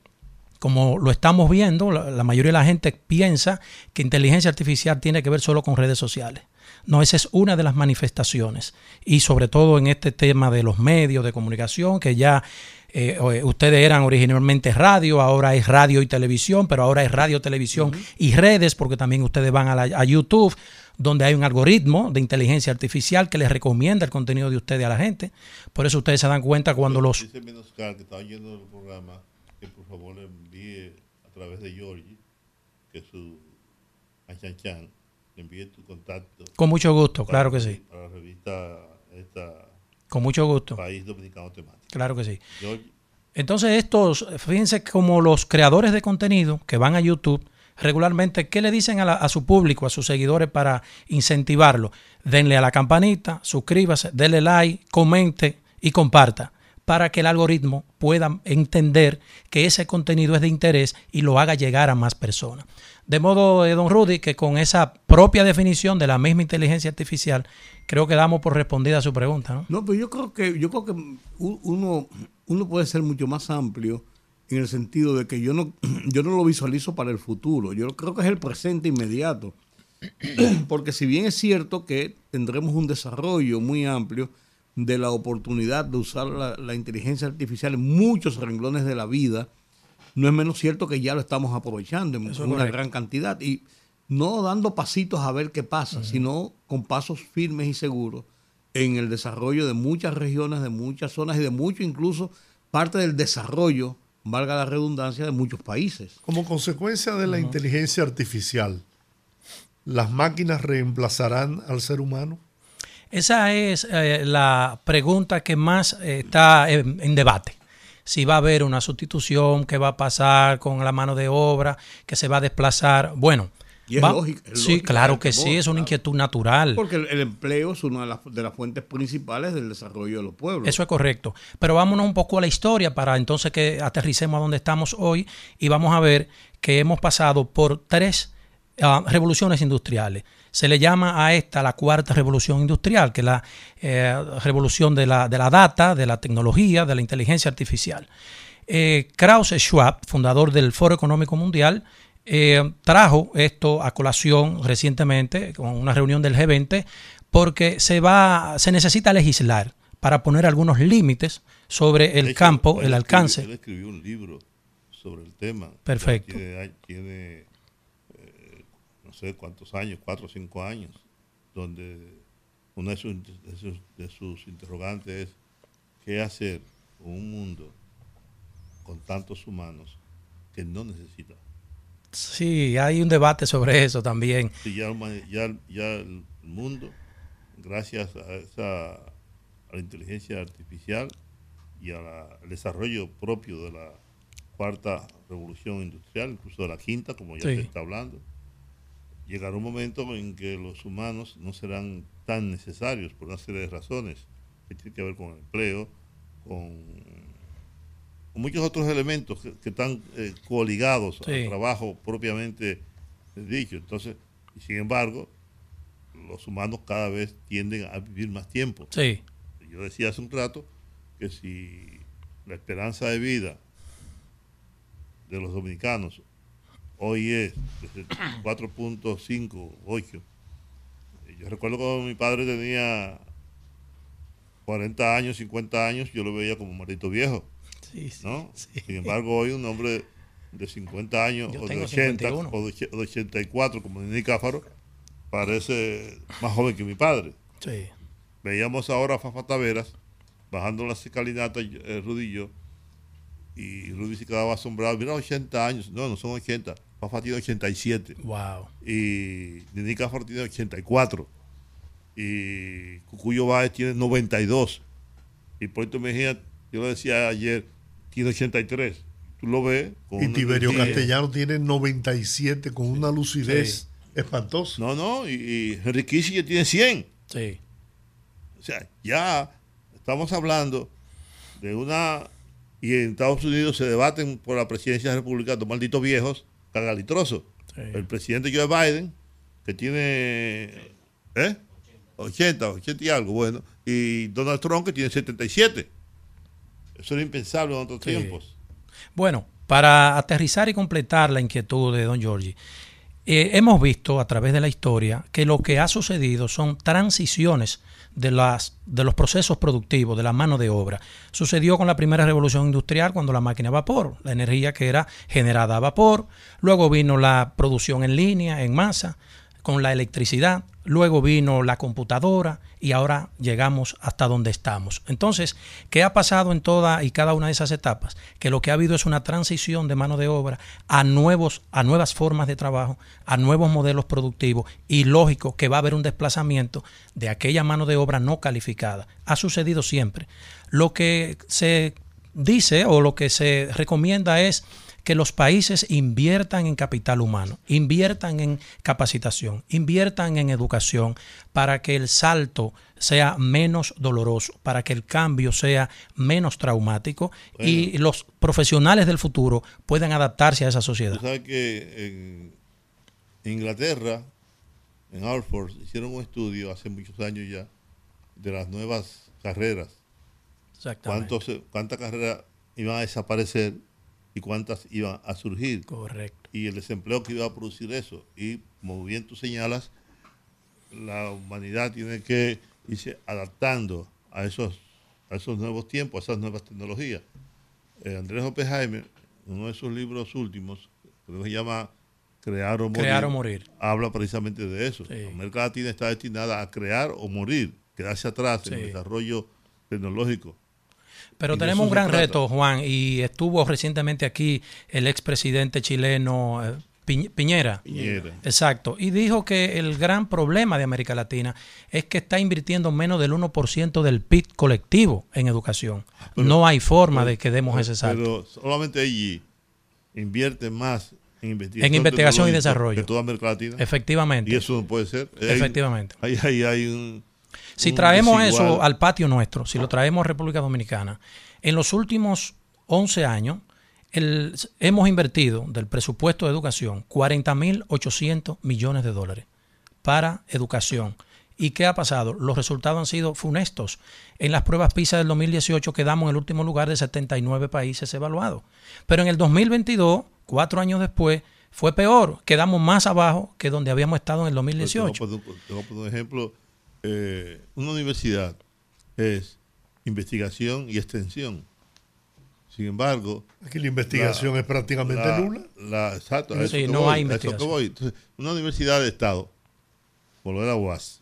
como lo estamos viendo, la, mayoría de la gente piensa que inteligencia artificial tiene que ver solo con redes sociales. No, esa es una de las manifestaciones. Y sobre todo en este tema de los medios de comunicación, que ya eh, ustedes eran originalmente radio, ahora es radio y televisión, pero ahora es radio, televisión uh -huh. y redes, porque también ustedes van a, la, a YouTube, donde hay un algoritmo de inteligencia artificial que les recomienda el contenido de ustedes a la gente. Por eso ustedes se dan cuenta cuando los... Dice Menoscar, que estaba yendo el programa, que por favor le envíe a través de Georgie, que su a Chan Chan, le envíe tu contacto. Con mucho gusto, para, claro que sí. Para la revista Con mucho gusto. País Dominicano Temático. Claro que sí. Entonces estos, fíjense como los creadores de contenido que van a YouTube, regularmente, ¿qué le dicen a, la, a, su público, a sus seguidores para incentivarlo? Denle a la campanita, suscríbase, denle like, comente y comparta para que el algoritmo pueda entender que ese contenido es de interés y lo haga llegar a más personas. De modo, eh, don Rudy, que con esa propia definición de la misma inteligencia artificial, creo que damos por respondida a su pregunta, ¿no? No, pero yo creo que, yo creo que uno, uno puede ser mucho más amplio en el sentido de que yo no, yo no lo visualizo para el futuro, yo creo que es el presente inmediato. Porque si bien es cierto que tendremos un desarrollo muy amplio de la oportunidad de usar la, la inteligencia artificial en muchos renglones de la vida, no es menos cierto que ya lo estamos aprovechando en una gran cantidad y no dando pasitos a ver qué pasa, sino con pasos firmes y seguros en el desarrollo de muchas regiones, de muchas zonas y de mucho incluso parte del desarrollo, valga la redundancia, de muchos países. Como consecuencia de la inteligencia artificial, ¿las máquinas reemplazarán al ser humano? Esa es eh, la pregunta que más eh, está en, debate. Si va a haber una sustitución, qué va a pasar con la mano de obra, que se va a desplazar. Bueno, y es lógico. sí, claro que sí, es una inquietud natural. Porque el, empleo es una de las, de las, fuentes principales del desarrollo de los pueblos. Eso es correcto. Pero vámonos un poco a la historia para entonces que aterricemos a donde estamos hoy y vamos a ver que hemos pasado por tres ah, revoluciones industriales. Se le llama a esta la cuarta revolución industrial, que es la eh, revolución de la, de la, data, de la tecnología, de la inteligencia artificial. Eh, Krause Schwab, fundador del Foro Económico Mundial, eh, trajo esto a colación recientemente con una reunión del G20 porque se va, se necesita legislar para poner algunos límites sobre el campo, el alcance. Él escribió un libro sobre el tema. Perfecto. Tiene, no sé cuántos años, cuatro o cinco años, donde uno de sus, de sus interrogantes es qué hacer con un mundo con tantos humanos que no necesita Sí, hay un debate sobre eso también. ya, el mundo, gracias a, esa, a la inteligencia artificial y al desarrollo propio de la cuarta revolución industrial, incluso de la quinta, como ya se está hablando, llegará un momento en que los humanos no serán tan necesarios por una serie de razones que tienen que ver con el empleo, con muchos otros elementos que, están eh, coligados al trabajo propiamente dicho. Entonces, y sin embargo, los humanos cada vez tienden a vivir más tiempo. Sí. Yo decía hace un rato que si la esperanza de vida de los dominicanos hoy es 4.5, 8. Yo recuerdo cuando mi padre tenía 40 años, 50 años, yo lo veía como un maldito viejo. ¿no? Sin embargo, hoy un hombre de 50 años o de 80 o de, 84 como Nini Cáfaro parece más joven que mi padre. Veíamos ahora a Fafa Taveras bajando las escalinatas, eh, Rudy y yo, y Rudy se quedaba asombrado. Mira, 80 años. No, no son 80. Fafa tiene 87. Wow. Y Nini Cáfaro tiene 84. Y Cucuyo Báez tiene 92. Y Puerto Mejía, yo lo decía ayer, tiene 83. Tú lo ves. y Tiberio Castellano tiene 97 con una lucidez espantosa. No, no, y, y Kissinger tiene 100. Sí. O sea, ya estamos hablando de una. Y en Estados Unidos se debaten por la presidencia de la República dos malditos viejos cagalitrosos. El presidente Joe Biden, que tiene. ¿Eh? 80, 80 y algo, bueno. Y Donald Trump, que tiene 77. Eso era impensable en otros tiempos. Bueno, para aterrizar y completar la inquietud de don Giorgi, eh, hemos visto a través de la historia que lo que ha sucedido son transiciones de, las, de los procesos productivos, de la mano de obra. Sucedió con la primera revolución industrial cuando la máquina a vapor, la energía que era generada a vapor, luego vino la producción en línea, en masa, con la electricidad, luego vino la computadora y ahora llegamos hasta donde estamos. Entonces, ¿qué ha pasado en toda y cada una de esas etapas? Que lo que ha habido es una transición de mano de obra a nuevos a nuevas formas de trabajo, a nuevos modelos productivos y lógico que va a haber un desplazamiento de aquella mano de obra no calificada. Ha sucedido siempre. Lo que se dice o lo que se recomienda es que los países inviertan en capital humano, inviertan en capacitación, inviertan en educación para que el salto sea menos doloroso, para que el cambio sea menos traumático y los profesionales del futuro puedan adaptarse a esa sociedad. sabes que en Inglaterra, en Hartford, hicieron un estudio hace muchos años ya de las nuevas carreras. Exactamente. ¿Cuántas carreras iban a desaparecer y cuántas iban a surgir. Correcto. Y el desempleo que iba a producir eso. Y como bien tú señalas, la humanidad tiene que irse adaptando a esos, a esos nuevos tiempos, a esas nuevas tecnologías. Eh, Andrés Oppenheimer, uno de esos libros últimos, creo que se llama Crear o Morir, Crear o morir. habla precisamente de eso. Sí. América Latina está destinada a crear o morir, quedarse atrás en el desarrollo tecnológico. Pero de tenemos un gran reto, Juan, y estuvo recientemente aquí el expresidente chileno eh, Piñ- Piñera. Piñera. Exacto. Y dijo que el gran problema de América Latina es que está invirtiendo menos del 1% del PIB colectivo en educación. no hay forma de que demos ese salto. Pero solamente allí invierte más en investigación, En investigación y desarrollo. que toda América Latina. Efectivamente. Y eso no puede ser. Hay- Efectivamente. Ahí hay, hay un. Si un traemos desigual. eso al patio nuestro, si lo traemos a República Dominicana, en los últimos 11 años el- hemos invertido del presupuesto de educación 40.800 millones de dólares para educación. ¿Y qué ha pasado? Los resultados han sido funestos. En las pruebas PISA del 2018 quedamos en el último lugar de 79 países evaluados. Pero en el 2022, cuatro años después, fue peor. Quedamos más abajo que donde habíamos estado en el Pero 2018. Te voy a poner- te voy a poner un ejemplo. Eh, una universidad es investigación y extensión. Sin embargo, Aquí la investigación La- es prácticamente la- nula. la- exacto, a eso Sí, que no voy, hay a eso que investigación. voy. Entonces, una universidad de Estado, por lo de la UAS,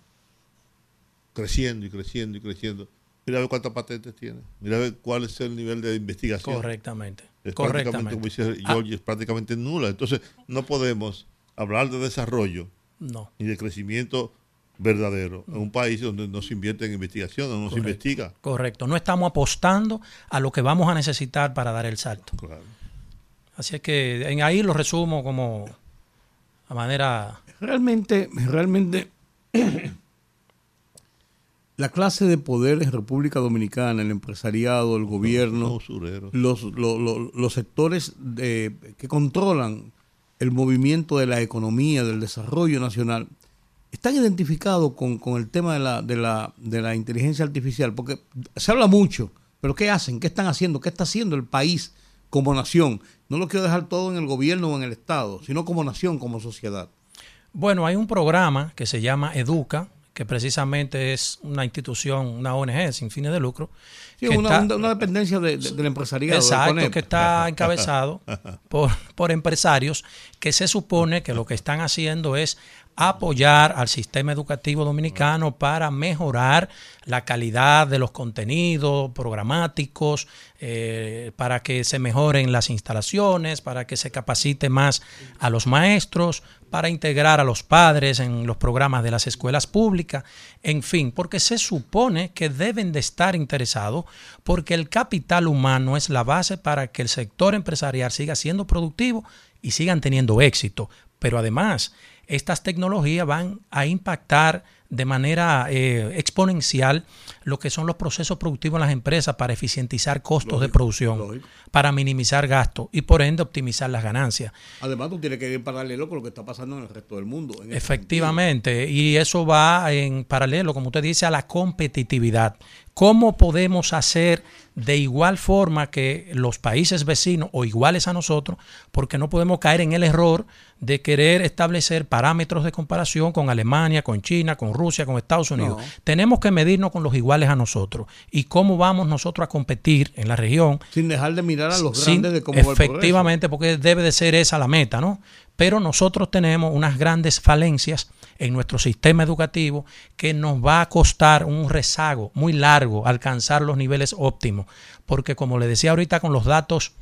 creciendo y creciendo y creciendo. Mira a ver cuántas patentes tiene. Mira a ver cuál es el nivel de investigación. Correctamente. Es prácticamente, como Correctamente. dice George, es prácticamente nula. Entonces, no podemos hablar de desarrollo No. ni de crecimiento verdadero en un país donde no se invierte en investigación, donde no se investiga. Correcto. No estamos apostando a lo que vamos a necesitar para dar el salto. Claro. Así es que en ahí lo resumo como a manera Realmente, realmente, la clase de poder en República Dominicana, el empresariado, el Los gobierno, los, lo- lo- los sectores de- que controlan el movimiento de la economía, del desarrollo nacional, están identificados con, con el tema de la, de, la, de la inteligencia artificial, porque se habla mucho, pero ¿qué hacen? ¿Qué están haciendo? ¿Qué está haciendo el país como nación? No lo quiero dejar todo en el gobierno o en el Estado, sino como nación, como sociedad. Bueno, hay un programa que se llama Educa, que precisamente es una institución, una ONG sin fines de lucro. Sí, que una, está- una- dependencia de- de- del empresariado. Exacto, que está encabezado por, por empresarios que se supone que lo que están haciendo es apoyar al sistema educativo dominicano para mejorar la calidad de los contenidos programáticos, eh, para que se mejoren las instalaciones, para que se capacite más a los maestros, para integrar a los padres en los programas de las escuelas públicas, en fin, porque se supone que deben de estar interesados porque el capital humano es la base para que el sector empresarial siga siendo productivo y sigan teniendo éxito. Pero además, estas tecnologías van a impactar de manera eh, exponencial lo que son los procesos productivos en las empresas para eficientizar costos de producción, lógico. para minimizar gastos y por ende optimizar las ganancias. Además, tú tienes que ir en paralelo con lo que está pasando en el resto del mundo. Efectivamente, y eso va en paralelo, como usted dice, a la competitividad. ¿Cómo podemos hacer de igual forma que los países vecinos o iguales a nosotros? Porque no podemos caer en el error de querer establecer parámetros de comparación con Alemania, con China, con Rusia, con Estados Unidos. No. Tenemos que medirnos con los iguales a nosotros. ¿Y cómo vamos nosotros a competir en la región Sin dejar de mirar a los sin- grandes de cómo va el efectivamente, porque debe de ser esa la meta, ¿no? Pero nosotros tenemos unas grandes falencias en nuestro sistema educativo que nos va a costar un rezago muy largo alcanzar los niveles óptimos, porque como le decía ahorita con los datos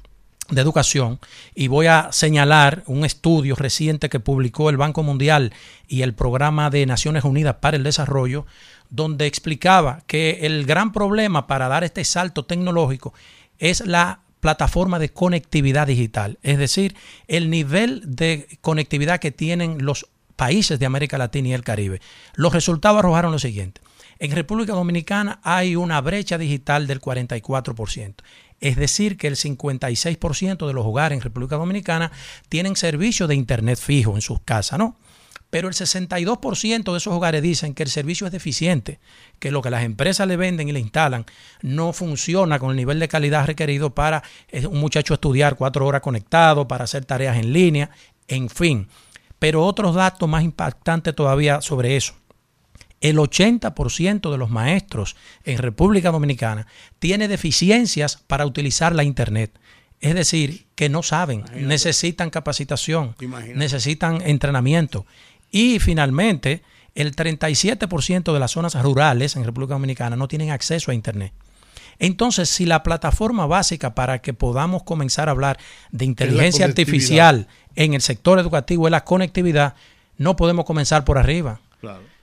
de educación y voy a señalar un estudio reciente que publicó el Banco Mundial y el Programa de Naciones Unidas para el Desarrollo, donde explicaba que el gran problema para dar este salto tecnológico es la plataforma de conectividad digital, es decir, el nivel de conectividad que tienen los países de América Latina y el Caribe. Los resultados arrojaron lo siguiente. En República Dominicana hay una brecha digital del 44%. Es decir, que el 56% de los hogares en República Dominicana tienen servicio de Internet fijo en sus casas, ¿no? Pero el 62% de esos hogares dicen que el servicio es deficiente, que lo que las empresas le venden y le instalan no funciona con el nivel de calidad requerido para eh, un muchacho estudiar cuatro horas conectado, para hacer tareas en línea, en fin. Pero otros datos más impactantes todavía sobre eso. El 80% de los maestros en República Dominicana tiene deficiencias para utilizar la Internet. Es decir, que no saben, necesitan capacitación, necesitan entrenamiento. Y finalmente, el 37% de las zonas rurales en República Dominicana no tienen acceso a Internet. Entonces, si la plataforma básica para que podamos comenzar a hablar de inteligencia artificial en el sector educativo es la conectividad, no podemos comenzar por arriba.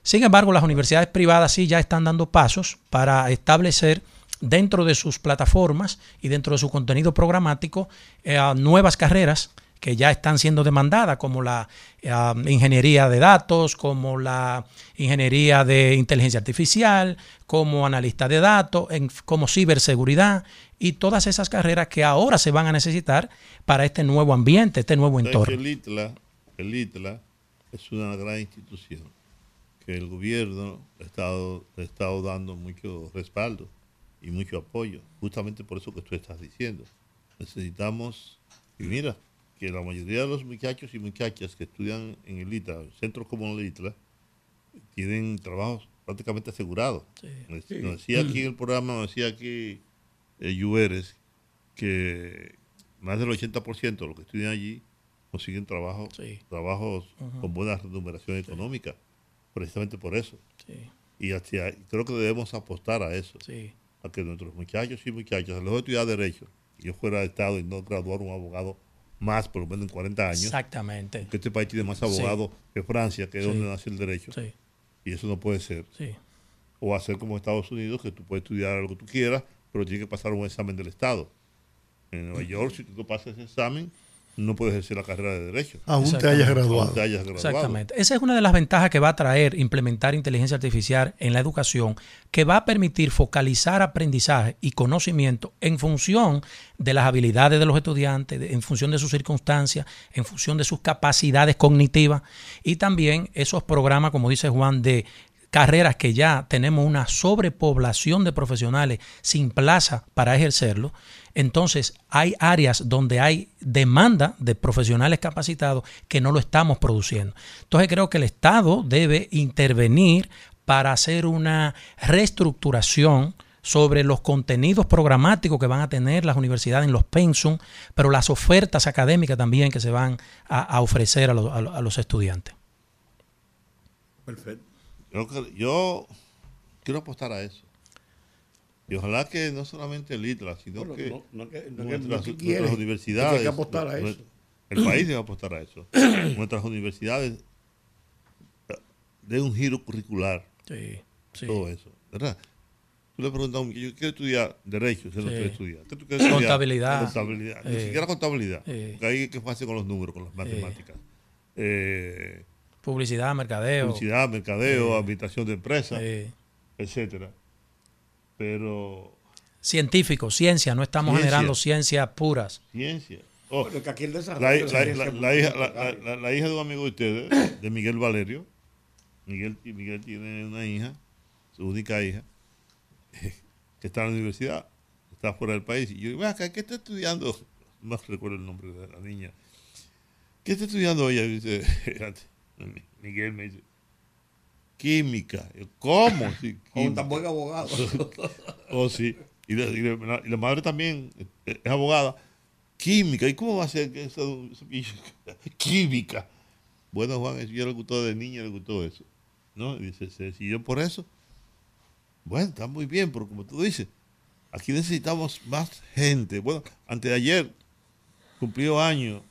Sin embargo, las universidades privadas sí ya están dando pasos para establecer dentro de sus plataformas y dentro de su contenido programático eh, nuevas carreras que ya están siendo demandadas, como la eh, ingeniería de datos, como la ingeniería de inteligencia artificial, como analista de datos, como ciberseguridad y todas esas carreras que ahora se van a necesitar para este nuevo ambiente, este nuevo entorno. El ITLA, el ITLA es una gran institución que el gobierno ha estado, ha estado dando mucho respaldo y mucho apoyo, justamente por eso que tú estás diciendo. Necesitamos, y mira, que la mayoría de los muchachos y muchachas que estudian en el ITLA, centros como el ITLA, tienen trabajos prácticamente asegurados. Nos, decía aquí en el programa, nos decía aquí eh, que más del 80% de los que estudian allí consiguen trabajo, trabajos con buena remuneración económica, precisamente por eso. Y hacia, creo que debemos apostar a eso, a que nuestros muchachos y muchachas, a los de estudiar Derecho, yo fuera de Estado y no graduar un abogado más, por lo menos en 40 años. Exactamente. Que este país tiene más abogados que Francia, que es donde nace el derecho. Y eso no puede ser. O hacer como Estados Unidos, que tú puedes estudiar lo que tú quieras, pero tienes que pasar un examen del Estado. En Nueva York, si tú pasas ese examen, no puedes ejercer la carrera de Derecho. Aún te hayas graduado. Exactamente. Esa es una de las ventajas que va a traer implementar inteligencia artificial en la educación, que va a permitir focalizar aprendizaje y conocimiento en función de las habilidades de los estudiantes, en función de sus circunstancias, en función de sus capacidades cognitivas y también esos programas, como dice Juan, de carreras que ya tenemos una sobrepoblación de profesionales sin plaza para ejercerlo, entonces hay áreas donde hay demanda de profesionales capacitados que no lo estamos produciendo. Entonces creo que el Estado debe intervenir para hacer una reestructuración sobre los contenidos programáticos que van a tener las universidades en los pensum, pero las ofertas académicas también que se van a, ofrecer a, a los estudiantes. Perfecto. Yo, quiero apostar a eso. Y ojalá que no solamente el ITRA, sino que, nuestras, universidades. apostar a eso. El país debe apostar a eso. nuestras universidades den un giro curricular. Sí, Todo eso. ¿Verdad? Tú le preguntas a un yo quiero estudiar Derecho, ¿qué estudiar? Contabilidad. Contabilidad. Ni siquiera contabilidad. Porque hay que hacer con los números, con las matemáticas. Eh, Publicidad, mercadeo. Publicidad, mercadeo, administración de empresas, etcétera. Pero. Científico, ciencia, no estamos generando ciencias puras. Ciencia. Oh, la, hija, de un amigo de ustedes, de Miguel Valerio, Miguel, Miguel tiene una hija, su única hija, que está en la universidad, está fuera del país. Y yo digo, acá, ¿qué está estudiando? No recuerdo el nombre de la niña. ¿Qué está estudiando ella? dice, Miguel me dice, química. ¿Cómo? Sí, un tan buen abogado. oh, sí. Y la, madre también es abogada. Química. ¿Y cómo va a ser eso? Química. Bueno, Juan, yo le gustó de niña, le gustó eso. ¿No? Y dice, se decidió por eso. Bueno, está muy bien, pero como tú dices, aquí necesitamos más gente. Bueno, antes de ayer cumplió años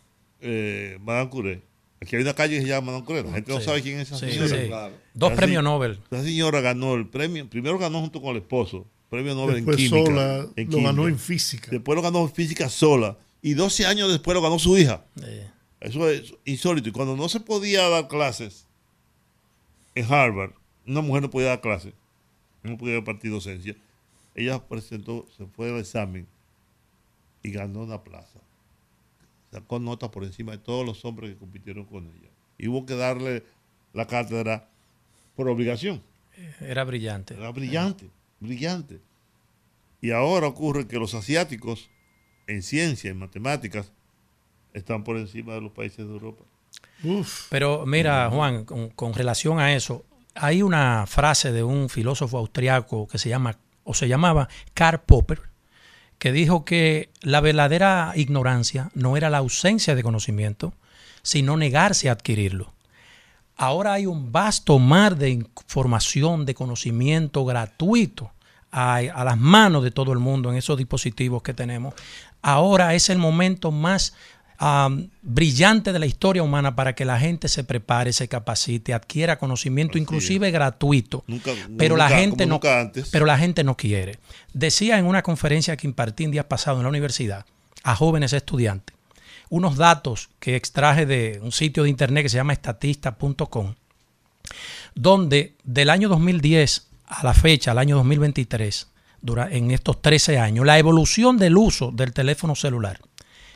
eh, Madame Curé. Aquí hay una calle que se llama Don Correa. La gente no sabe quién es esa señora. Dos premios Nobel. Esa señora ganó el premio. Primero ganó junto con el esposo. Premio Nobel en química. Sola, lo ganó en física. Después lo ganó en física sola. Y 12 años después lo ganó su hija. Eso es insólito. Y cuando no se podía dar clases en Harvard, una mujer no podía dar clases. No podía partir docencia. Ella presentó, se fue al examen y ganó una plaza sacó notas por encima de todos los hombres que compitieron con ella. Y hubo que darle la cátedra por obligación. Era brillante. Era brillante, brillante. Y ahora ocurre que los asiáticos en ciencia, en matemáticas, están por encima de los países de Europa. Pero mira, Juan, con, con, relación a eso, hay una frase de un filósofo austriaco que se llama, o se llamaba Karl Popper, que dijo que la verdadera ignorancia no era la ausencia de conocimiento, sino negarse a adquirirlo. Ahora hay un vasto mar de información, de conocimiento gratuito a, a, las manos de todo el mundo en esos dispositivos que tenemos. Ahora es el momento más um, brillante de la historia humana para que la gente se prepare, se capacite, adquiera conocimiento, Así inclusive es. gratuito. Nunca, pero nunca, la gente no, pero la gente no quiere. Decía en una conferencia que impartí en días pasados en la universidad a jóvenes estudiantes unos datos que extraje de un sitio de internet que se llama estatista.com, donde del año 2010 a la fecha, al año 2023, en estos 13 años, la evolución del uso del teléfono celular,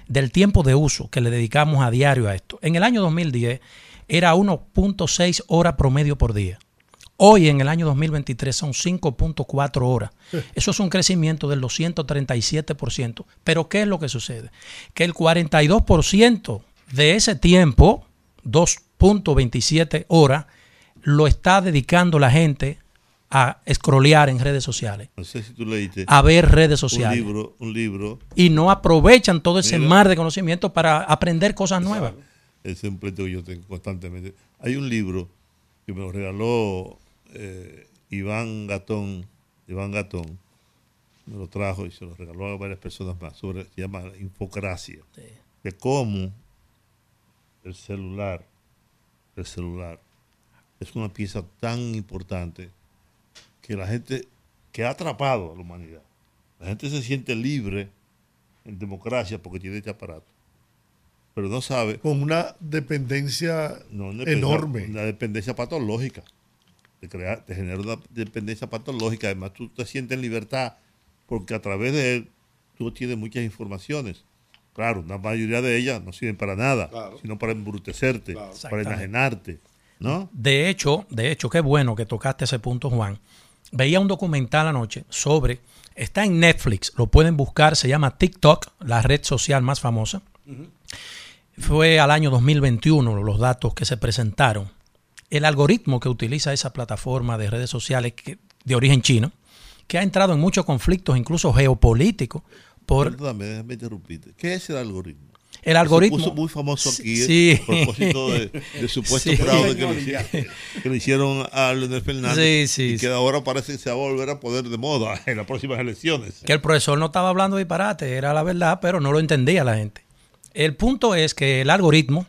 del tiempo de uso que le dedicamos a diario a esto, en el año 2010 era 1.6 horas promedio por día. Hoy en el año 2023 son 5.4 horas. Eso es un crecimiento del 237%. Pero ¿qué es lo que sucede? Que el 42% de ese tiempo, 2.27 horas, lo está dedicando la gente a scrollear en redes sociales. No sé si tú leíste. A ver redes sociales. Un libro, un libro. Y no aprovechan todo ese Mira, mar de conocimiento para aprender cosas nuevas. Ese es un pleito que yo tengo constantemente. Hay un libro que me lo regaló eh, Iván Gatón, Iván Gatón, me lo trajo y se lo regaló a varias personas más, sobre, se llama Infocracia, sí. de cómo el celular, el celular, es una pieza tan importante que la gente, que ha atrapado a la humanidad. La gente se siente libre en democracia porque tiene este aparato. Pero no sabe. Con una dependencia, no, una dependencia enorme. Una dependencia patológica te, crea, te genera una dependencia patológica. Además, tú te sientes en libertad porque a través de él tú tienes muchas informaciones. Claro, la mayoría de ellas no sirven para nada, claro. sino para embrutecerte, claro. para enajenarte. ¿no? De hecho, de hecho, qué bueno que tocaste ese punto, Juan. Veía un documental anoche sobre, está en Netflix, lo pueden buscar, se llama TikTok, la red social más famosa. Fue al año 2021 los datos que se presentaron el algoritmo que utiliza esa plataforma de redes sociales de origen chino, que ha entrado en muchos conflictos, incluso geopolíticos. Por... Perdóname, déjame. ¿Qué es el algoritmo? El algoritmo. Se puso muy famoso aquí sí. a propósito de, de supuesto sí. fraude que le, hicieron, que le, hicieron, a Leonel Fernández. Sí, sí, y que ahora parece que se va a volver a poder de moda en las próximas elecciones. Que el profesor no estaba hablando disparate, era la verdad, pero no lo entendía la gente. El punto es que el algoritmo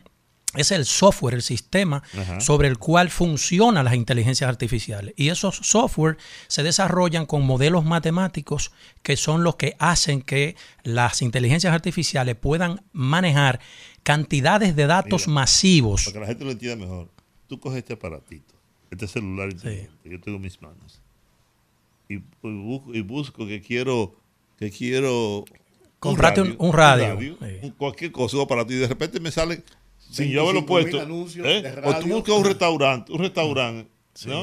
es el software, el sistema Ajá. sobre el cual funcionan las inteligencias artificiales. Y esos software se desarrollan con modelos matemáticos que son los que hacen que las inteligencias artificiales puedan manejar cantidades de datos Mira, masivos. Para que la gente lo entienda mejor, tú coges este aparatito, este celular sí. yo tengo en mis manos, y, y busco que quiero, que quiero comprate un, un, radio, un radio sí. cualquier cosa, un aparato, y de repente me sale sin yo haberlo puesto. ¿eh? O tú buscas un restaurante, un restaurante, sí. ¿no?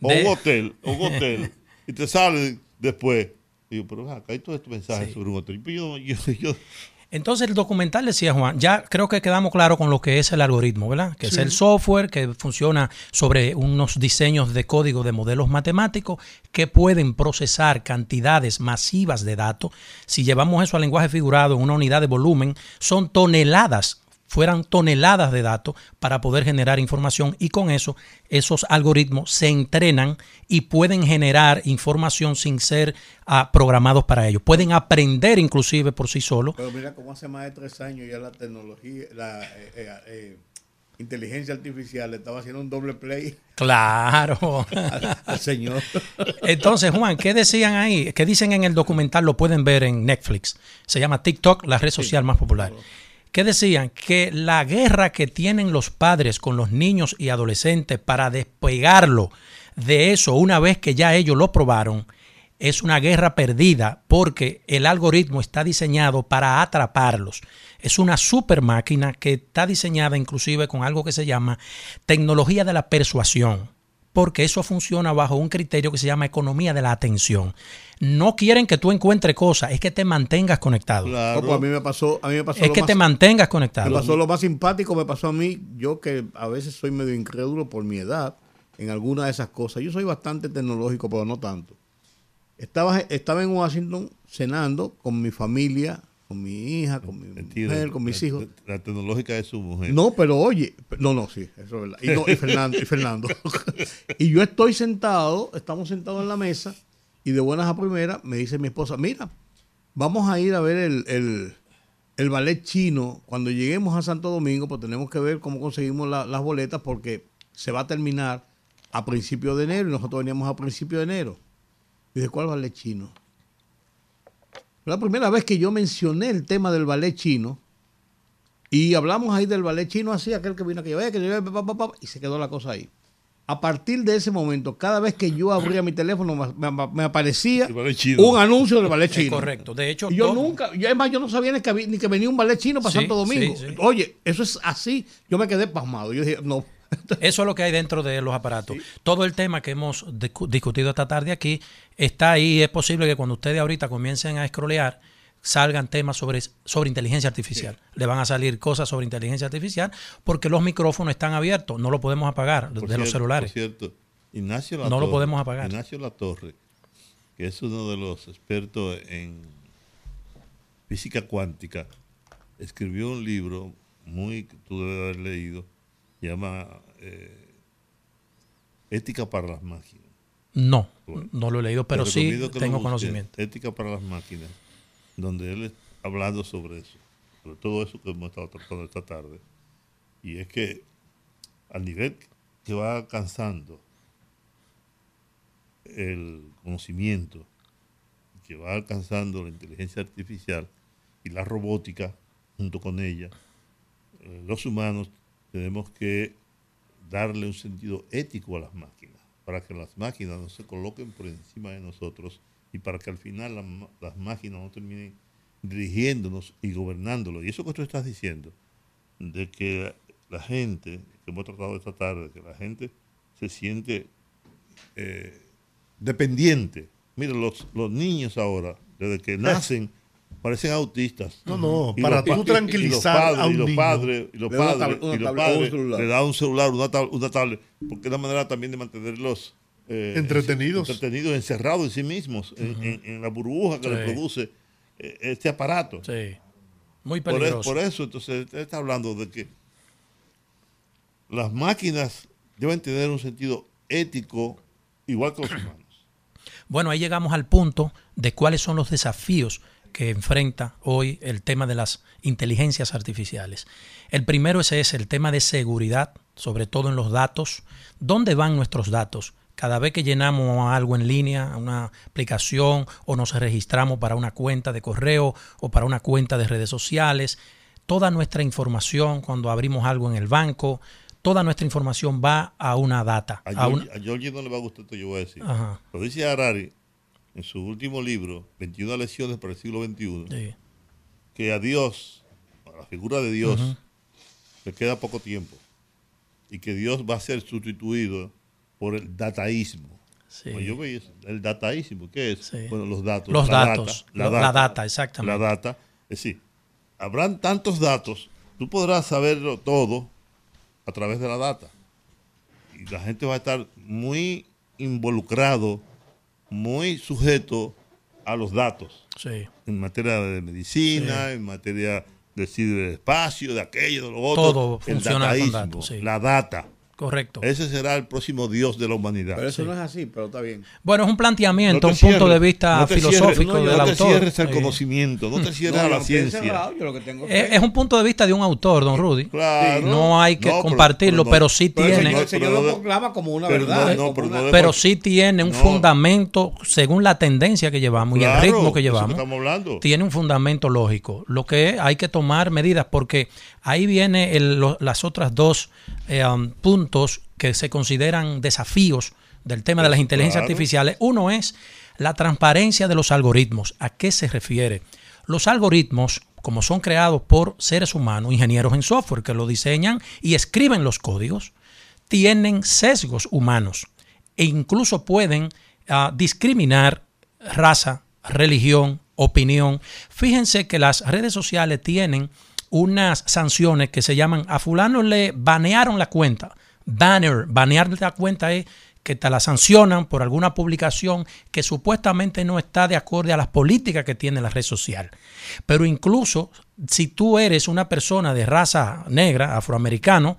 O de... un hotel, o un hotel, y te sale después. Digo, pero acá hay todo este mensaje sí. sobre un hotel. Yo, yo, yo, entonces el documental decía Juan, ya creo que quedamos claros con lo que es el algoritmo, ¿verdad? Que sí. es el software que funciona sobre unos diseños de código de modelos matemáticos que pueden procesar cantidades masivas de datos. Si llevamos eso al lenguaje figurado en una unidad de volumen, son toneladas fueran toneladas de datos para poder generar información y con eso esos algoritmos se entrenan y pueden generar información sin ser uh, programados para ello. Pueden aprender inclusive por sí solos. Pero mira cómo hace más de tres años ya la tecnología, la eh, eh, eh, inteligencia artificial estaba haciendo un doble play. Claro. al, al, señor. Entonces, Juan, ¿qué decían ahí? ¿Qué dicen en el documental? Lo pueden ver en Netflix. Se llama TikTok, la red social sí, más popular. Claro que decían que la guerra que tienen los padres con los niños y adolescentes para despegarlo de eso una vez que ya ellos lo probaron es una guerra perdida porque el algoritmo está diseñado para atraparlos. Es una super máquina que está diseñada inclusive con algo que se llama tecnología de la persuasión porque eso funciona bajo un criterio que se llama economía de la atención. No quieren que tú encuentres cosas, es que te mantengas conectado. Claro. pues a mí me pasó, a mí me pasó es que más, te mantengas conectado. Me pasó lo más simpático, me pasó a mí, yo que a veces soy medio incrédulo por mi edad en alguna de esas cosas. Yo soy bastante tecnológico, pero no tanto. Estaba, estaba en Washington cenando con mi familia, con mi hija, con mi mujer, con mis hijos. La, tecnológica es su mujer. No, pero oye, no, no, sí, eso es verdad. Y, no, y Fernando, y Fernando. y yo estoy sentado, estamos sentados en la mesa, y de buenas a primeras me dice mi esposa, mira, vamos a ir a ver el, el, ballet chino. Cuando lleguemos a Santo Domingo, pues tenemos que ver cómo conseguimos las boletas, porque se va a terminar a principios de enero, y nosotros veníamos a principios de enero. Y de ¿cuál ballet chino? La primera vez que yo mencioné el tema del ballet chino y hablamos ahí del ballet chino así, aquel que vino aquí, que y se quedó la cosa ahí. A partir de ese momento, cada vez que yo abría mi teléfono, me, aparecía un anuncio del ballet chino. correcto. De hecho, yo nunca, yo, además, yo no sabía ni que, ni que venía un ballet chino para Santo Domingo. Oye, eso es así. Yo me quedé pasmado. Yo dije, no, eso es lo que hay dentro de los aparatos. Todo el tema que hemos discutido esta tarde aquí está ahí. Es posible que cuando ustedes ahorita comiencen a scrollear, salgan temas sobre, sobre inteligencia artificial. Le van a salir cosas sobre inteligencia artificial porque los micrófonos están abiertos. No lo podemos apagar de los celulares. Por cierto, Ignacio no lo podemos apagar. Ignacio Latorre, que es uno de los expertos en física cuántica, escribió un libro muy que tú debes haber leído llama eh, Ética para las máquinas. No, no lo he leído, pero sí tengo conocimiento. Ética para las máquinas, donde él está hablando sobre eso, sobre todo eso que hemos estado tratando esta tarde. Y es que al nivel que va alcanzando el conocimiento, que va alcanzando la inteligencia artificial y la robótica junto con ella, eh, los humanos tenemos que darle un sentido ético a las máquinas, para que las máquinas no se coloquen por encima de nosotros y para que al final las máquinas no terminen dirigiéndonos y gobernándolos. Y eso que tú estás diciendo, de que la gente, que hemos tratado esta tarde, que la gente se siente eh, dependiente. Mira, los, los niños ahora, desde que nacen, parecen autistas. No, no, para tú tranquilizar a y los padres, y los padres, y los padres le da un celular, una, tablet, porque es la manera también de mantenerlos eh, entretenidos. entretenidos, encerrados en sí mismos, en, la burbuja que le produce eh, este aparato. Sí, muy e, peligroso. Por, eso, entonces, está hablando de que las máquinas deben tener un sentido ético igual que los humanos. Bueno, ahí llegamos al punto de cuáles son los desafíos que enfrenta hoy el tema de las inteligencias artificiales. El primero es ese, el tema de seguridad, sobre todo en los datos. ¿Dónde van nuestros datos? Cada vez que llenamos algo en línea, una aplicación o nos registramos para una cuenta de correo o para una cuenta de redes sociales, toda nuestra información cuando abrimos algo en el banco, toda nuestra información va a una data. A, no le va a gustar esto, yo voy a decir. Lo dice Harari, en su último libro, 21 lecciones para el siglo XXI, que a Dios, a la figura de Dios, le queda poco tiempo y que Dios va a ser sustituido por el dataísmo. Pues yo veía el dataísmo, ¿qué es? Bueno, los datos. Los datos, la, data, exactamente. La data, es decir, habrán tantos datos, tú podrás saberlo todo a través de la data. Y la gente va a estar muy involucrado muy sujeto a los datos. En materia de medicina, en materia de ciberespacio, de aquello, de lo otro. Todo funciona con datos. La data. Correcto. Ese será el próximo Dios de la humanidad. Pero eso no es así, pero está bien. Bueno, es un planteamiento, un punto de vista filosófico del autor. No te cierres al conocimiento, no te cierres a la ciencia. es, un punto de vista de un autor, don Rudy. Claro. No hay que compartirlo, pero, sí tiene. El señor lo proclama como una verdad. pero, sí tiene un fundamento, según la tendencia que llevamos y el ritmo que llevamos. Tiene un fundamento lógico. Lo que hay que tomar medidas, porque ahí viene las otras dos eh, um, puntos que se consideran desafíos del tema de las inteligencias artificiales. Uno es la transparencia de los algoritmos. ¿A qué se refiere? Los algoritmos, como son creados por seres humanos, ingenieros en software que lo diseñan y escriben los códigos, tienen sesgos humanos e incluso pueden ah, discriminar raza, religión, opinión. Fíjense que las redes sociales tienen unas sanciones que se llaman a fulano le banearon la cuenta. Banner, banear la cuenta es que te la sancionan por alguna publicación que supuestamente no está de acuerdo a las políticas que tiene la red social. Pero incluso si tú eres una persona de raza negra, afroamericano,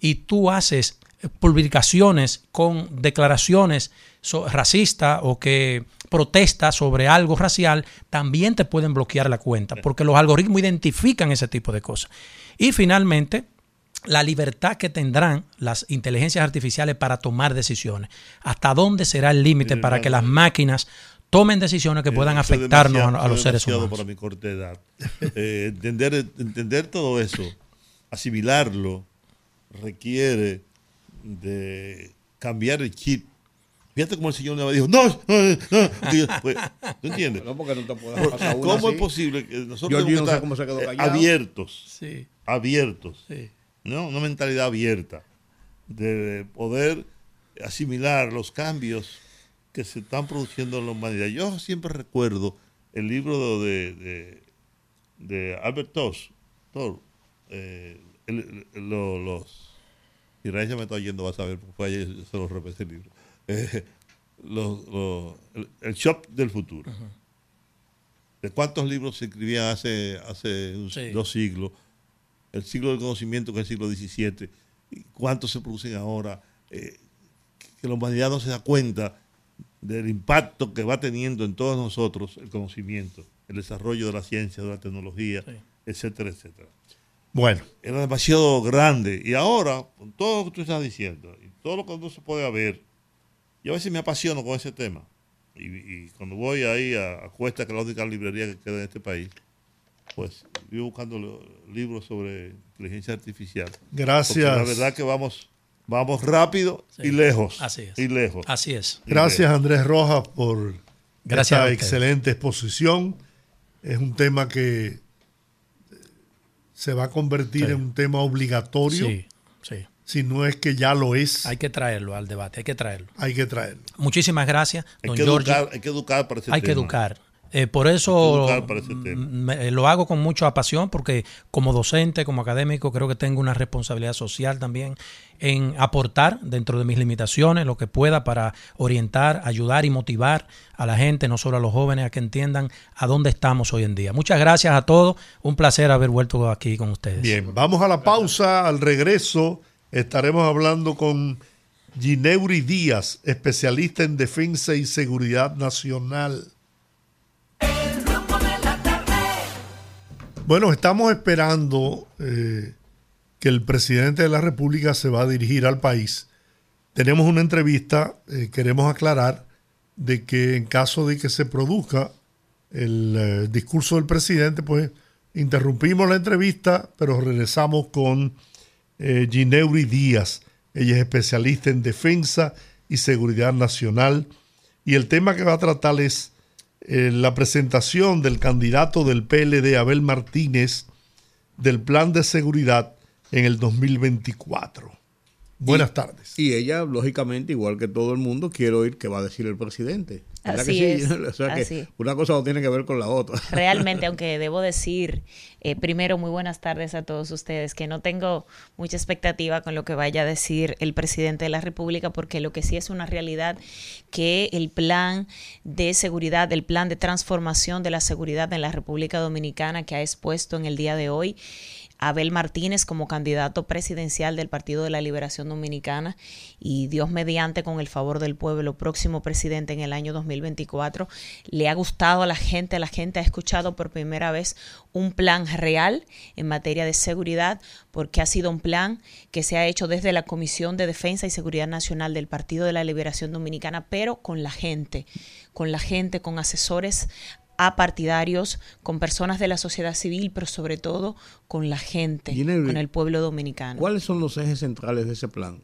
y tú haces publicaciones con declaraciones racistas o que protestas sobre algo racial, también te pueden bloquear la cuenta, porque los algoritmos identifican ese tipo de cosas. Y finalmente, la libertad que tendrán las inteligencias artificiales para tomar decisiones. ¿Hasta dónde será el límite para que las máquinas tomen decisiones que puedan afectarnos a, los seres humanos? para mi corta edad. Eh, entender, entender todo eso, asimilarlo, requiere de cambiar el chip. Fíjate cómo el señor me dijo, no, no, no. Pues, ¿Tú entiendes? No, porque no te pasar ¿Cómo es posible que nosotros Yo, no sé cómo se quedó eh, abiertos, sí. abiertos, sí. ¿No? una mentalidad abierta de poder asimilar los cambios que se están produciendo en la humanidad. Yo siempre recuerdo el libro de, de, de Albert Toss, eh, los y Reyes me está oyendo, va a saber, porque ayer se lo repetí el libro. Eh, el, shock del futuro. ¿De cuántos libros se escribían hace, hace dos siglos? El siglo del conocimiento, que es el siglo XVII. ¿Y cuántos se producen ahora? Eh, que la humanidad no se da cuenta del impacto que va teniendo en todos nosotros el conocimiento, el desarrollo de la ciencia, de la tecnología, etcétera, etcétera. Bueno. Era demasiado grande. Y ahora, con todo lo que tú estás diciendo, y todo lo que no se puede ver, yo a veces me apasiono con ese tema. Y, cuando voy ahí a, Cuesta, que es la única librería que queda en este país, pues vivo buscando libros sobre inteligencia artificial. Gracias. la verdad que vamos, vamos rápido y lejos. Así es. Y lejos. Así es. Gracias, Andrés Rojas, por Gracias esta excelente exposición. Es un tema que se va a convertir en un tema obligatorio. Sí, sí. Si no es que ya lo es. Hay que traerlo al debate, hay que traerlo. Hay que traerlo. Muchísimas gracias, hay que Educar, hay que educar para ese Hay que educar. Eh, por eso eh, lo hago con mucha pasión, porque como docente, como académico, creo que tengo una responsabilidad social también en aportar dentro de mis limitaciones lo que pueda para orientar, ayudar y motivar a la gente, no solo a los jóvenes, a que entiendan a dónde estamos hoy en día. Muchas gracias a todos. Un placer haber vuelto aquí con ustedes. Bien, vamos a la pausa. Al regreso estaremos hablando con Gineuri Díaz, especialista en defensa y seguridad nacional. Bueno, estamos esperando eh, que el presidente de la República se va a dirigir al país. Tenemos una entrevista, eh, queremos aclarar de que en caso de que se produzca el eh, discurso del presidente, pues interrumpimos la entrevista, pero regresamos con Gineuri Díaz. Ella es especialista en defensa y seguridad nacional. Y el tema que va a tratar es la presentación del candidato del PLD, Abel Martínez, del plan de seguridad en el 2024. Buenas tardes. Y ella, lógicamente, igual que todo el mundo, quiere oír qué va a decir el presidente. Así es. O sea que una cosa no tiene que ver con la otra. Realmente, aunque debo decir, eh, primero, muy buenas tardes a todos ustedes, que no tengo mucha expectativa con lo que vaya a decir el presidente de la República, porque lo que sí es una realidad que el plan de seguridad, el plan de transformación de la seguridad en la República Dominicana que ha expuesto en el día de hoy, Abel Martínez como candidato presidencial del Partido de la Liberación Dominicana y Dios mediante con el favor del pueblo, próximo presidente en el año 2024. Le ha gustado a la gente, la gente ha escuchado por primera vez un plan real en materia de seguridad, porque ha sido un plan que se ha hecho desde la Comisión de Defensa y Seguridad Nacional del Partido de la Liberación Dominicana, pero con la gente, con la gente, con asesores a partidarios, con personas de la sociedad civil, pero sobre todo con la gente, con el pueblo dominicano. ¿Cuáles son los ejes centrales de ese plan?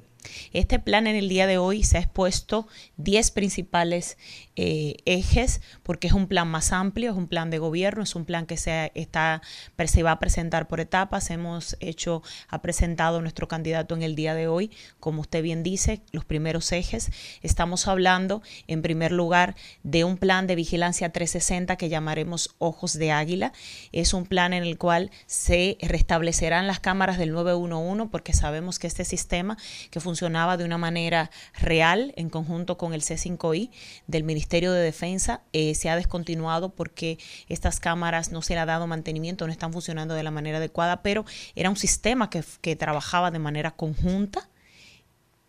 Este plan en el día de hoy se ha expuesto 10 principales eh, ejes porque es un plan más amplio, es un plan de gobierno, es un plan que se, está, se va a presentar por etapas. Hemos hecho, ha presentado nuestro candidato en el día de hoy, como usted bien dice, los primeros ejes. Estamos hablando, en primer lugar, de un plan de vigilancia 360 que llamaremos Ojos de Águila. Es un plan en el cual se restablecerán las cámaras del 911 porque sabemos que este sistema que funciona funcionaba de una manera real en conjunto con el C5I del Ministerio de Defensa. Eh, se ha descontinuado porque estas cámaras no se le ha dado mantenimiento, no están funcionando de la manera adecuada, pero era un sistema que, que trabajaba de manera conjunta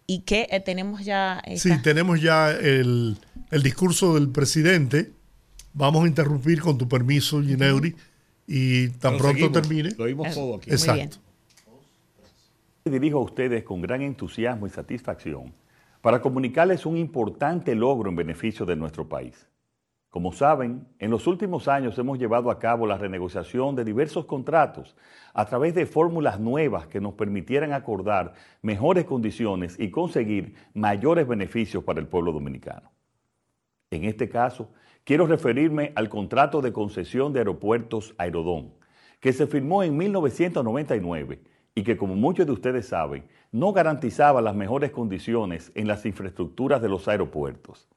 y que eh, tenemos ya... Sí, tenemos ya el, el, discurso del presidente. Vamos a interrumpir con tu permiso, Gineuri, y tan pronto termine. Lo vimos todo aquí. Exacto. Dirijo a ustedes con gran entusiasmo y satisfacción para comunicarles un importante logro en beneficio de nuestro país. Como saben, en los últimos años hemos llevado a cabo la renegociación de diversos contratos a través de fórmulas nuevas que nos permitieran acordar mejores condiciones y conseguir mayores beneficios para el pueblo dominicano. En este caso, quiero referirme al contrato de concesión de aeropuertos Aerodón, que se firmó en 1999 y que, como muchos de ustedes saben, no garantizaba las mejores condiciones en las infraestructuras de los aeropuertos.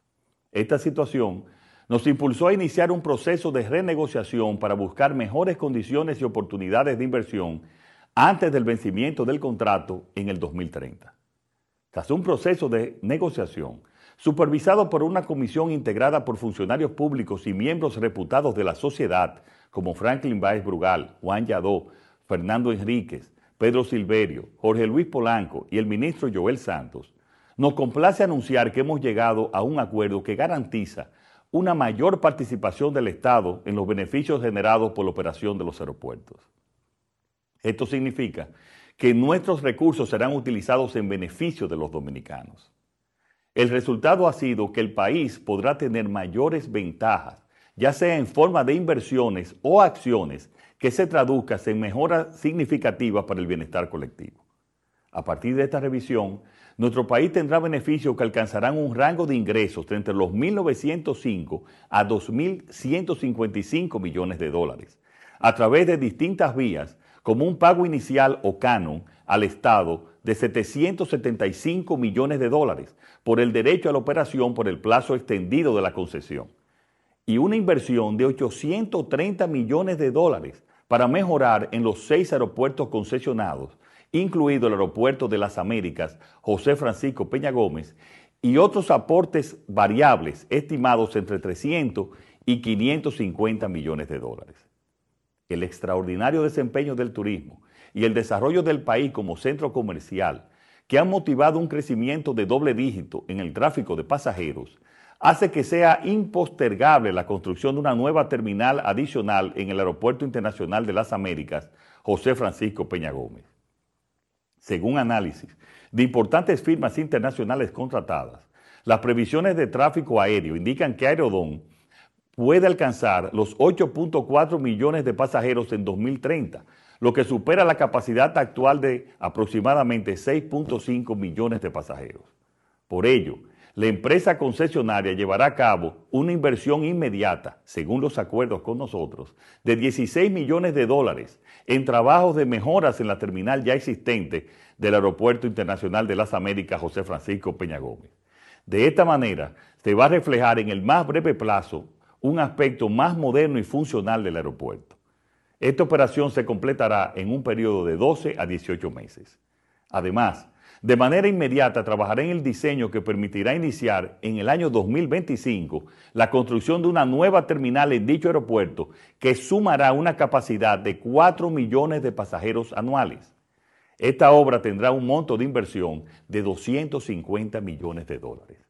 Esta situación nos impulsó a iniciar un proceso de renegociación para buscar mejores condiciones y oportunidades de inversión antes del vencimiento del contrato en el 2030. Tras un proceso de negociación supervisado por una comisión integrada por funcionarios públicos y miembros reputados de la sociedad como Franklin Baez Brugal, Juan Yadó, Fernando Enríquez, Pedro Silverio, Jorge Luis Polanco y el ministro Joel Santos, nos complace anunciar que hemos llegado a un acuerdo que garantiza una mayor participación del Estado en los beneficios generados por la operación de los aeropuertos. Esto significa que nuestros recursos serán utilizados en beneficio de los dominicanos. El resultado ha sido que el país podrá tener mayores ventajas, ya sea en forma de inversiones o acciones que se traduzcan en mejoras significativas para el bienestar colectivo. A partir de esta revisión, nuestro país tendrá beneficios que alcanzarán un rango de ingresos entre los 1.905 a 2.155 millones de dólares, a través de distintas vías, como un pago inicial o canon al Estado de 775 millones de dólares por el derecho a la operación por el plazo extendido de la concesión, y una inversión de 830 millones de dólares para mejorar en los seis aeropuertos concesionados incluido el Aeropuerto de las Américas José Francisco Peña Gómez, y otros aportes variables estimados entre 300 y 550 millones de dólares. El extraordinario desempeño del turismo y el desarrollo del país como centro comercial, que han motivado un crecimiento de doble dígito en el tráfico de pasajeros, hace que sea impostergable la construcción de una nueva terminal adicional en el Aeropuerto Internacional de las Américas José Francisco Peña Gómez según análisis de importantes firmas internacionales contratadas, las previsiones de tráfico aéreo indican que Aerodón puede alcanzar los 8.4 millones de pasajeros en 2030, lo que supera la capacidad actual de aproximadamente 6.5 millones de pasajeros. Por ello, la empresa concesionaria llevará a cabo una inversión inmediata, según los acuerdos con nosotros, de 16 millones de dólares en trabajos de mejoras en la terminal ya existente del Aeropuerto Internacional de las Américas José Francisco Peña Gómez. De esta manera, se va a reflejar en el más breve plazo un aspecto más moderno y funcional del aeropuerto. Esta operación se completará en un periodo de 12 a 18 meses. Además, de manera inmediata trabajará en el diseño que permitirá iniciar en el año 2025 la construcción de una nueva terminal en dicho aeropuerto que sumará una capacidad de 4 millones de pasajeros anuales. Esta obra tendrá un monto de inversión de 250 millones de dólares.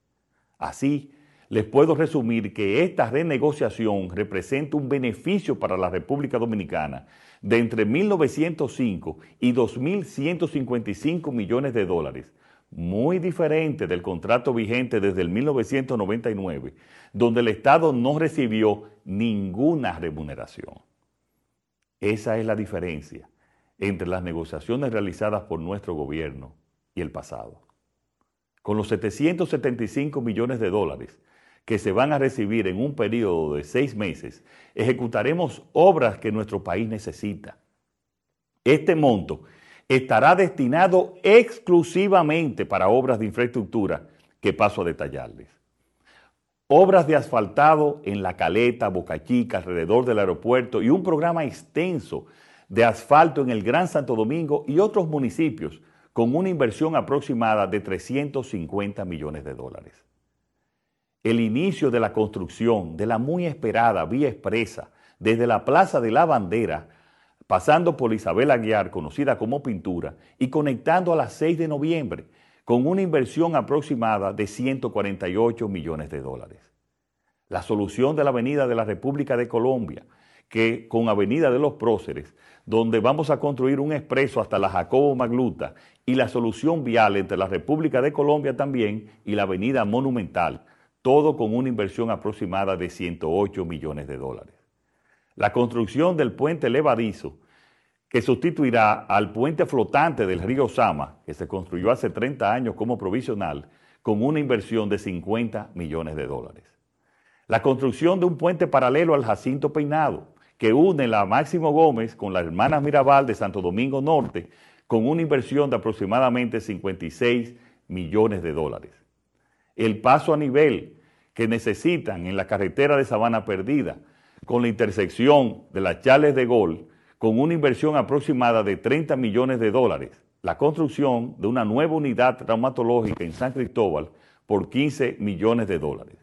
Así, les puedo resumir que esta renegociación representa un beneficio para la República Dominicana de entre 1.905 y 2.155 millones de dólares, muy diferente del contrato vigente desde el 1999, donde el Estado no recibió ninguna remuneración. Esa es la diferencia entre las negociaciones realizadas por nuestro gobierno y el pasado. Con los 775 millones de dólares que se van a recibir en un periodo de seis meses, ejecutaremos obras que nuestro país necesita. Este monto estará destinado exclusivamente para obras de infraestructura que paso a detallarles. Obras de asfaltado en La Caleta, Boca Chica, alrededor del aeropuerto y un programa extenso de asfalto en el Gran Santo Domingo y otros municipios con una inversión aproximada de 350 millones de dólares. El inicio de la construcción de la muy esperada vía expresa desde la Plaza de la Bandera, pasando por Isabel Aguiar, conocida como Pintura, y conectando a las 6 de noviembre, con una inversión aproximada de 148 millones de dólares. La solución de la Avenida de la República de Colombia, que con Avenida de los Próceres, donde vamos a construir un expreso hasta la Jacobo Magluta y la solución vial entre la República de Colombia también y la Avenida Monumental, todo con una inversión aproximada de 108 millones de dólares. La construcción del puente levadizo que sustituirá al puente flotante del río Sama, que se construyó hace 30 años como provisional, con una inversión de 50 millones de dólares. La construcción de un puente paralelo al Jacinto Peinado, que une la Máximo Gómez con la hermana Mirabal de Santo Domingo Norte, con una inversión de aproximadamente 56 millones de dólares. El paso a nivel que necesitan en la carretera de Sabana Perdida, con la intersección de las Chales de Gol, con una inversión aproximada de 30 millones de dólares, la construcción de una nueva unidad traumatológica en San Cristóbal por 15 millones de dólares.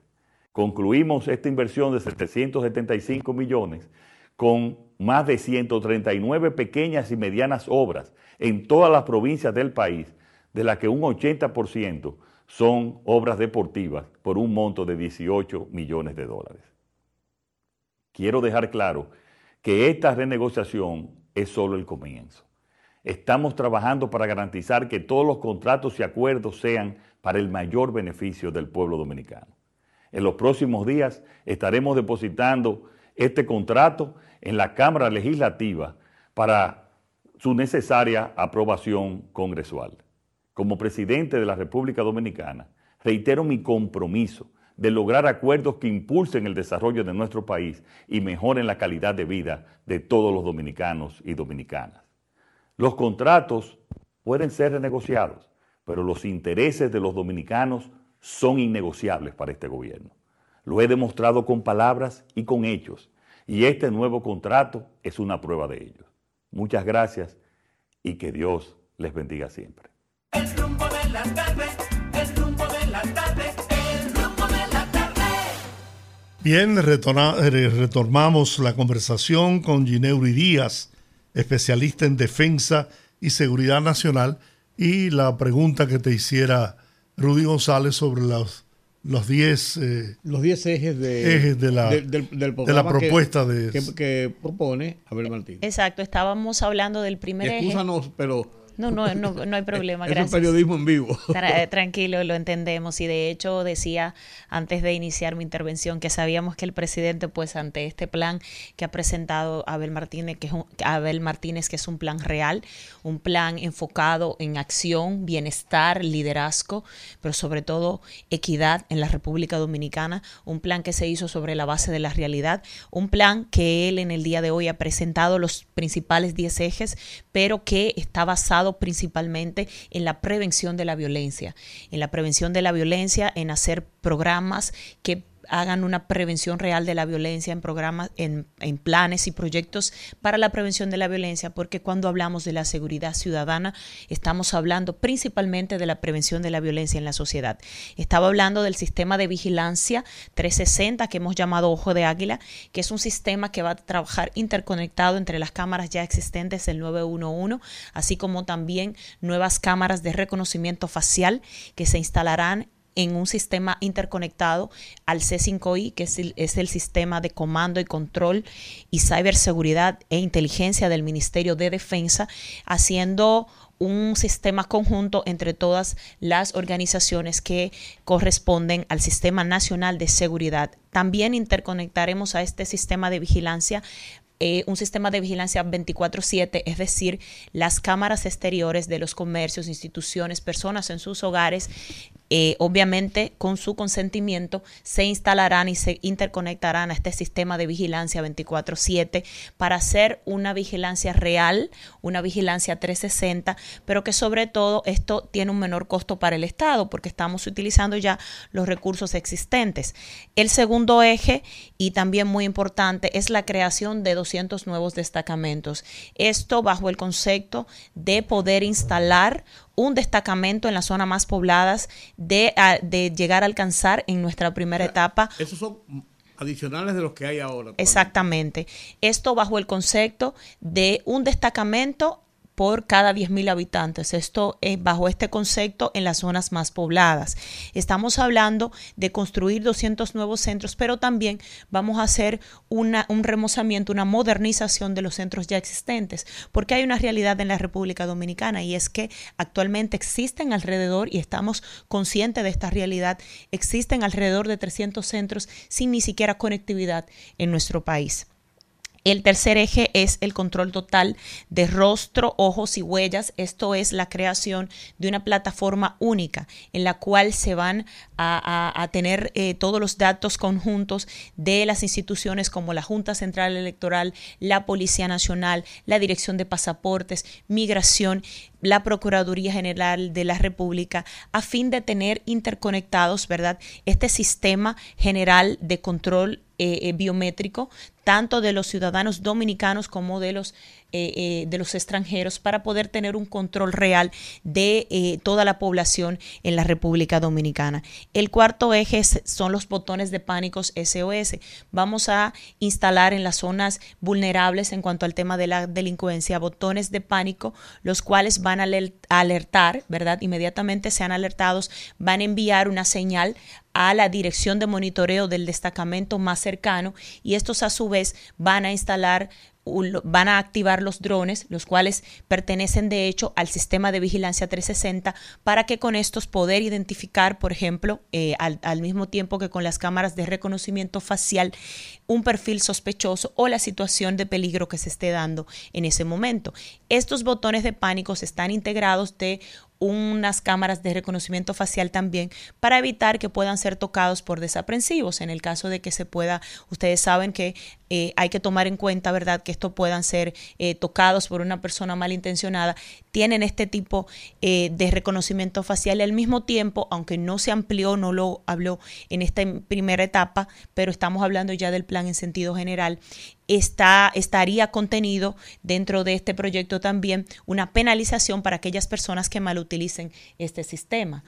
Concluimos esta inversión de 775 millones con más de 139 pequeñas y medianas obras en todas las provincias del país, de las que un 80% son obras deportivas por un monto de 18 millones de dólares. Quiero dejar claro que esta renegociación es solo el comienzo. Estamos trabajando para garantizar que todos los contratos y acuerdos sean para el mayor beneficio del pueblo dominicano. En los próximos días estaremos depositando este contrato en la Cámara Legislativa para su necesaria aprobación congresual. Como presidente de la República Dominicana, reitero mi compromiso de lograr acuerdos que impulsen el desarrollo de nuestro país y mejoren la calidad de vida de todos los dominicanos y dominicanas. Los contratos pueden ser renegociados, pero los intereses de los dominicanos son innegociables para este gobierno. Lo he demostrado con palabras y con hechos, y este nuevo contrato es una prueba de ello. Muchas gracias y que Dios les bendiga siempre. El rumbo de la tarde, el rumbo de la tarde. Bien, eh, retornamos la conversación con Gineuri Díaz, especialista en defensa y seguridad nacional, y la pregunta que te hiciera Rudy González sobre los los 10 eh, los diez ejes de, ejes de la, de la propuesta de, que, propone Abel Martín. Exacto, estábamos hablando del primer eje. pero no, no, no, no hay problema. Es gracias. un periodismo en vivo. Eh, tranquilo, lo entendemos. Y de hecho decía antes de iniciar mi intervención que sabíamos que el presidente, pues ante este plan que ha presentado Abel Martínez, que es un, Abel Martínez, que es un plan real, un plan enfocado en acción, bienestar, liderazgo, pero sobre todo equidad en la República Dominicana, un plan que se hizo sobre la base de la realidad, un plan que él en el día de hoy ha presentado los principales 10 ejes, pero que está basado principalmente en la prevención de la violencia, en la prevención de la violencia, en hacer programas que hagan una prevención real de la violencia en programas, en, planes y proyectos para la prevención de la violencia, porque cuando hablamos de la seguridad ciudadana, estamos hablando principalmente de la prevención de la violencia en la sociedad. Estaba hablando del sistema de vigilancia 360 que hemos llamado Ojo de Águila, que es un sistema que va a trabajar interconectado entre las cámaras ya existentes del 911, así como también nuevas cámaras de reconocimiento facial que se instalarán en un sistema interconectado al C5I, que es el, es el, sistema de comando y control y ciberseguridad e inteligencia del Ministerio de Defensa, haciendo un sistema conjunto entre todas las organizaciones que corresponden al Sistema Nacional de Seguridad. También interconectaremos a este sistema de vigilancia eh, un sistema de vigilancia 24/7, es decir, las cámaras exteriores de los comercios, instituciones, personas en sus hogares eh, obviamente con su consentimiento se instalarán y se interconectarán a este sistema de vigilancia 24/7 para hacer una vigilancia real, una vigilancia 360, pero que sobre todo esto tiene un menor costo para el Estado porque estamos utilizando ya los recursos existentes. El segundo eje y también muy importante es la creación de 200 nuevos destacamentos. Esto bajo el concepto de poder instalar un destacamento en las zonas más pobladas de, de llegar a alcanzar en nuestra primera etapa. Esos son adicionales de los que hay ahora. Exactamente. Esto bajo el concepto de un destacamento por cada 10.000 habitantes. Esto es bajo este concepto en las zonas más pobladas. Estamos hablando de construir 200 nuevos centros, pero también vamos a hacer un remozamiento, una modernización de los centros ya existentes, porque hay una realidad en la República Dominicana y es que actualmente existen alrededor, y estamos conscientes de esta realidad, existen alrededor de 300 centros sin ni siquiera conectividad en nuestro país. El tercer eje es el control total de rostro, ojos y huellas. Esto es la creación de una plataforma única en la cual se van a, tener eh, todos los datos conjuntos de las instituciones como la Junta Central Electoral, la Policía Nacional, la Dirección de Pasaportes, Migración, la Procuraduría General de la República a fin de tener interconectados, ¿verdad? Este sistema general de control eh, eh, biométrico, tanto de los ciudadanos dominicanos como de los eh, eh, de los extranjeros para poder tener un control real de eh, toda la población en la República Dominicana. El cuarto eje son los botones de pánicos SOS. Vamos a instalar en las zonas vulnerables en cuanto al tema de la delincuencia botones de pánico, los cuales van a alertar, ¿verdad? Inmediatamente sean alertados, van a enviar una señal a la dirección de monitoreo del destacamento más cercano y estos a su vez van a instalar van a activar los drones, los cuales pertenecen de hecho al sistema de vigilancia 360, para que con estos poder identificar, por ejemplo, eh, al, al, mismo tiempo que con las cámaras de reconocimiento facial, un perfil sospechoso o la situación de peligro que se esté dando en ese momento. Estos botones de pánico están integrados de unas cámaras de reconocimiento facial también para evitar que puedan ser tocados por desaprensivos. En el caso de que se pueda, ustedes saben que eh, hay que tomar en cuenta, ¿verdad?, que estos puedan ser eh, tocados por una persona malintencionada. Tienen este tipo eh, de reconocimiento facial y al mismo tiempo, aunque no se amplió, no lo habló en esta primera etapa, pero estamos hablando ya del plan en sentido general, está, estaría contenido dentro de este proyecto también una penalización para aquellas personas que malutilicen este sistema.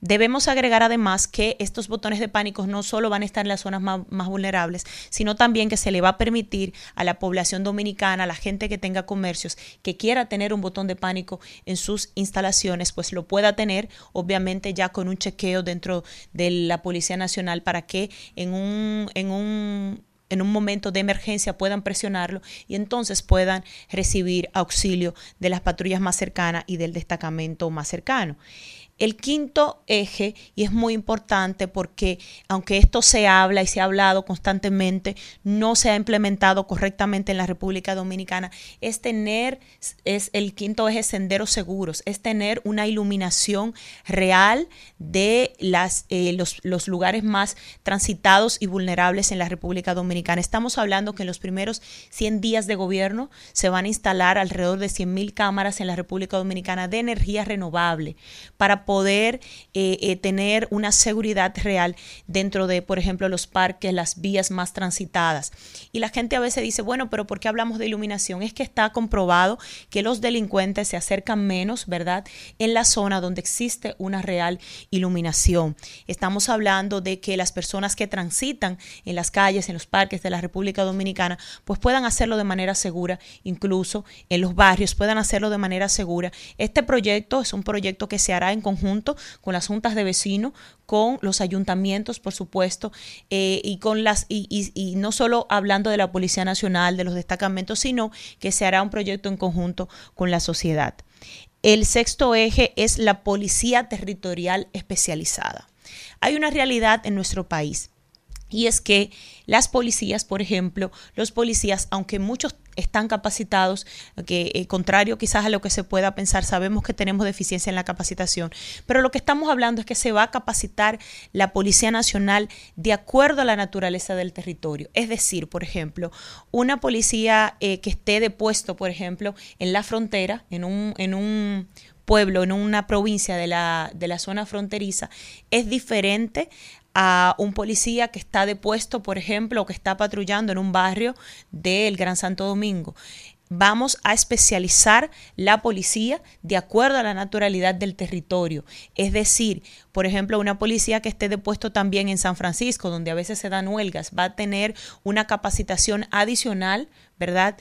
Debemos agregar además que estos botones de pánico no solo van a estar en las zonas más, vulnerables, sino también que se le va a permitir a la población dominicana, a la gente que tenga comercios, que quiera tener un botón de pánico en sus instalaciones, pues lo pueda tener, obviamente ya con un chequeo dentro de la Policía Nacional para que en un, en un en un momento de emergencia puedan presionarlo y entonces puedan recibir auxilio de las patrullas más cercanas y del destacamento más cercano. El quinto eje, y es muy importante porque aunque esto se habla y se ha hablado constantemente, no se ha implementado correctamente en la República Dominicana, es tener, es el quinto eje, senderos seguros, es tener una iluminación real de las, eh, los, los lugares más transitados y vulnerables en la República Dominicana. Estamos hablando que en los primeros 100 días de gobierno se van a instalar alrededor de 100.000 cámaras en la República Dominicana de energía renovable para poder eh, eh, tener una seguridad real dentro de, por ejemplo, los parques, las vías más transitadas. Y la gente a veces dice, bueno, pero ¿por qué hablamos de iluminación? Es que está comprobado que los delincuentes se acercan menos, ¿verdad? En la zona donde existe una real iluminación. Estamos hablando de que las personas que transitan en las calles, en los parques de la República Dominicana, pues puedan hacerlo de manera segura, incluso en los barrios puedan hacerlo de manera segura. Este proyecto es un proyecto que se hará en conjunto con las juntas de vecinos, con los ayuntamientos, por supuesto, eh, y con las y, y, no solo hablando de la Policía Nacional, de los destacamentos, sino que se hará un proyecto en conjunto con la sociedad. El sexto eje es la Policía Territorial Especializada. Hay una realidad en nuestro país y es que las policías, por ejemplo, los policías, aunque muchos están capacitados, que eh, contrario quizás a lo que se pueda pensar, sabemos que tenemos deficiencia en la capacitación, pero lo que estamos hablando es que se va a capacitar la Policía Nacional de acuerdo a la naturaleza del territorio. Es decir, por ejemplo, una policía eh, que esté de puesto, por ejemplo, en la frontera, en un, en un pueblo, en una provincia de la, de la zona fronteriza, es diferente a un policía que está depuesto, por ejemplo, o que está patrullando en un barrio del Gran Santo Domingo vamos a especializar la policía de acuerdo a la naturalidad del territorio. Es decir, por ejemplo, una policía que esté depuesto también en San Francisco, donde a veces se dan huelgas, va a tener una capacitación adicional, ¿verdad?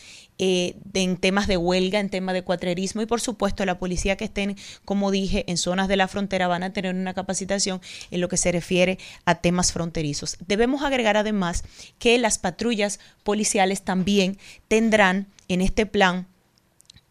Eh, en temas de huelga, en temas de cuatrerismo y por supuesto la policía que estén, como dije, en zonas de la frontera van a tener una capacitación en lo que se refiere a temas fronterizos. Debemos agregar además que las patrullas policiales también tendrán en este plan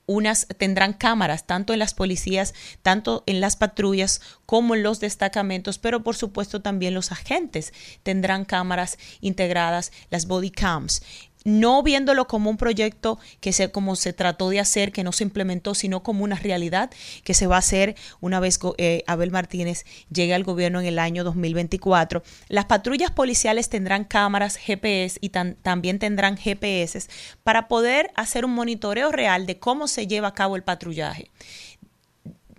unas tendrán cámaras tanto en las policías, tanto en las patrullas como en los destacamentos, pero por supuesto también los agentes tendrán cámaras integradas, las body cams no viéndolo como un proyecto que se, como se trató de hacer, que no se implementó, sino como una realidad que se va a hacer una vez eh, Abel Martínez llegue al gobierno en el año 2024. Las patrullas policiales tendrán cámaras GPS y también tendrán GPS para poder hacer un monitoreo real de cómo se lleva a cabo el patrullaje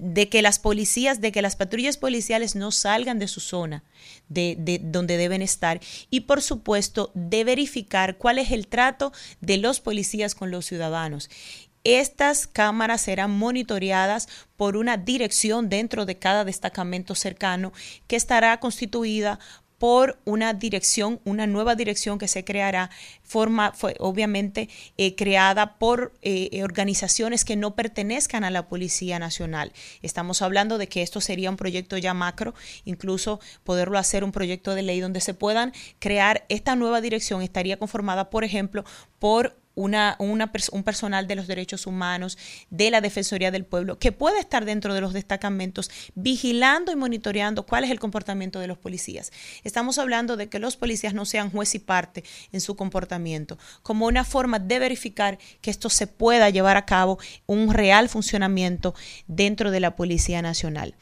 de que las policías, de que las patrullas policiales no salgan de su zona, de, de, donde deben estar, y por supuesto de verificar cuál es el trato de los policías con los ciudadanos. Estas cámaras serán monitoreadas por una dirección dentro de cada destacamento cercano que estará constituida por una dirección, una nueva dirección que se creará, forma, fue obviamente eh, creada por eh, organizaciones que no pertenezcan a la Policía Nacional. Estamos hablando de que esto sería un proyecto ya macro, incluso poderlo hacer un proyecto de ley donde se puedan crear esta nueva dirección, estaría conformada, por ejemplo, por una, un personal de los derechos humanos, de la Defensoría del Pueblo, que puede estar dentro de los destacamentos vigilando y monitoreando cuál es el comportamiento de los policías. Estamos hablando de que los policías no sean juez y parte en su comportamiento, como una forma de verificar que esto se pueda llevar a cabo un real funcionamiento dentro de la Policía Nacional.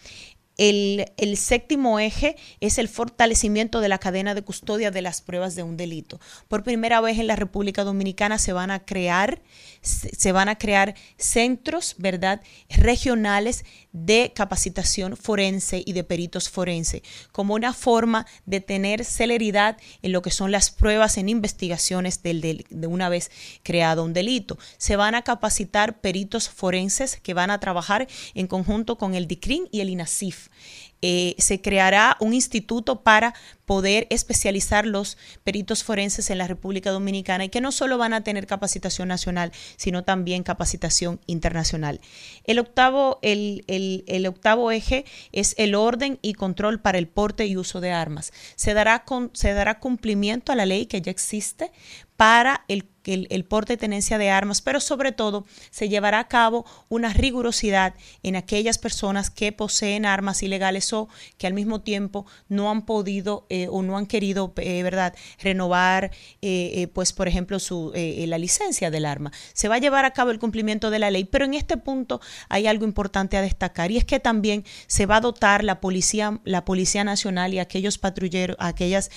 El, séptimo eje es el fortalecimiento de la cadena de custodia de las pruebas de un delito. Por primera vez en la República Dominicana se van a crear, se van a crear centros, ¿verdad?, regionales de capacitación forense y de peritos forense, como una forma de tener celeridad en lo que son las pruebas en investigaciones del, de una vez creado un delito. Se van a capacitar peritos forenses que van a trabajar en conjunto con el DICRIN y el INASIF. Eh, se creará un instituto para poder especializar los peritos forenses en la República Dominicana y que no solo van a tener capacitación nacional, sino también capacitación internacional. El octavo, el, el, octavo eje es el orden y control para el porte y uso de armas. Se dará, con, se dará cumplimiento a la ley que ya existe para el el, porte y tenencia de armas, pero sobre todo se llevará a cabo una rigurosidad en aquellas personas que poseen armas ilegales o que al mismo tiempo no han podido eh, o no han querido, eh, ¿verdad?, renovar, eh, pues, por ejemplo, su, la licencia del arma. Se va a llevar a cabo el cumplimiento de la ley, pero en este punto hay algo importante a destacar y es que también se va a dotar la policía, la policía nacional y aquellos patrulleros, aquellas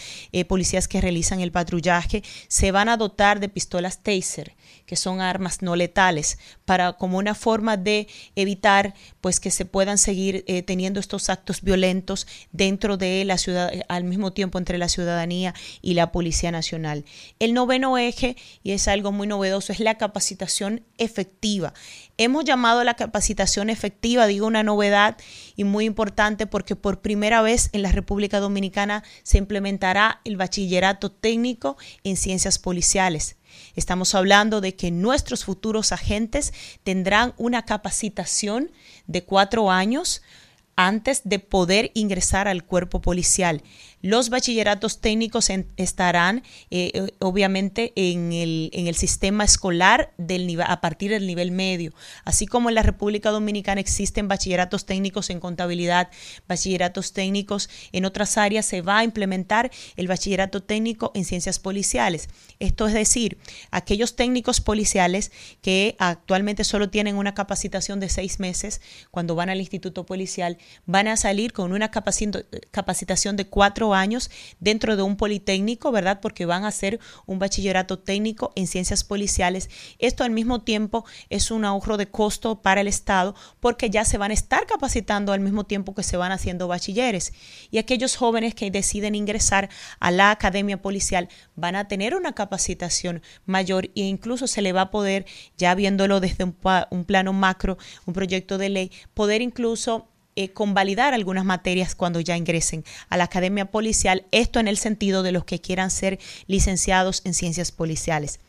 policías que realizan el patrullaje, se van dotar de pistolas las taser, que son armas no letales, para como una forma de evitar pues que se puedan seguir eh, teniendo estos actos violentos dentro de la ciudad, al mismo tiempo entre la ciudadanía y la Policía Nacional. El noveno eje, y es algo muy novedoso, es la capacitación efectiva. Hemos llamado la capacitación efectiva, digo una novedad y muy importante porque por primera vez en la República Dominicana se implementará el bachillerato técnico en ciencias policiales. Estamos hablando de que nuestros futuros agentes tendrán una capacitación de cuatro años antes de poder ingresar al cuerpo policial. Los bachilleratos técnicos estarán eh, eh, obviamente en el, en el, sistema escolar a partir del nivel medio, así como en la República Dominicana existen bachilleratos técnicos en contabilidad, bachilleratos técnicos en otras áreas, se va a implementar el bachillerato técnico en ciencias policiales. Esto es decir, aquellos técnicos policiales que actualmente solo tienen una capacitación de seis meses cuando van al instituto policial, van a salir con una capacitación de cuatro años dentro de un politécnico, ¿verdad? Porque van a hacer un bachillerato técnico en ciencias policiales. Esto al mismo tiempo es un ahorro de costo para el Estado porque ya se van a estar capacitando al mismo tiempo que se van haciendo bachilleres. Y aquellos jóvenes que deciden ingresar a la academia policial van a tener una capacitación mayor e incluso se le va a poder, ya viéndolo desde un, un plano macro, un proyecto de ley, poder incluso eh, convalidar algunas materias cuando ya ingresen a la academia policial, esto en el sentido de los que quieran ser licenciados en ciencias policiales.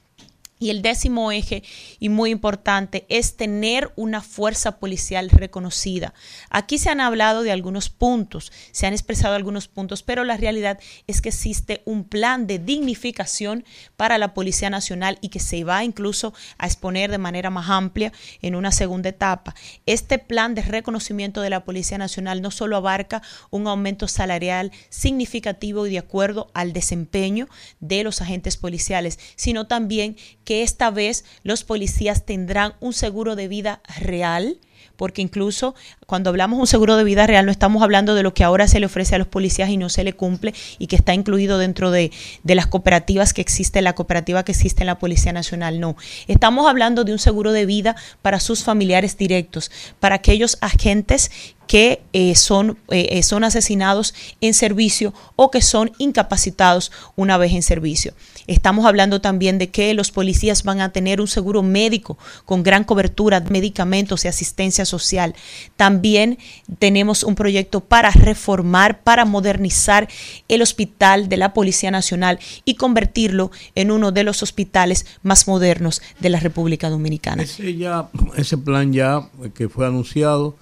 Y el décimo eje, y muy importante, es tener una fuerza policial reconocida. Aquí se han hablado de algunos puntos, se han expresado algunos puntos, pero la realidad es que existe un plan de dignificación para la Policía Nacional y que se va incluso a exponer de manera más amplia en una segunda etapa. Este plan de reconocimiento de la Policía Nacional no solo abarca un aumento salarial significativo y de acuerdo al desempeño de los agentes policiales, sino también que esta vez los policías tendrán un seguro de vida real, porque incluso cuando hablamos de un seguro de vida real no estamos hablando de lo que ahora se le ofrece a los policías y no se le cumple y que está incluido dentro de, de las cooperativas que existe, la cooperativa que existe en la Policía Nacional, no. Estamos hablando de un seguro de vida para sus familiares directos, para aquellos agentes que eh, son, eh, eh, son asesinados en servicio o que son incapacitados una vez en servicio. Estamos hablando también de que los policías van a tener un seguro médico con gran cobertura, medicamentos y asistencia social. También tenemos un proyecto para reformar, para modernizar el hospital de la Policía Nacional y convertirlo en uno de los hospitales más modernos de la República Dominicana. Ese, ya, ese plan ya que fue anunciado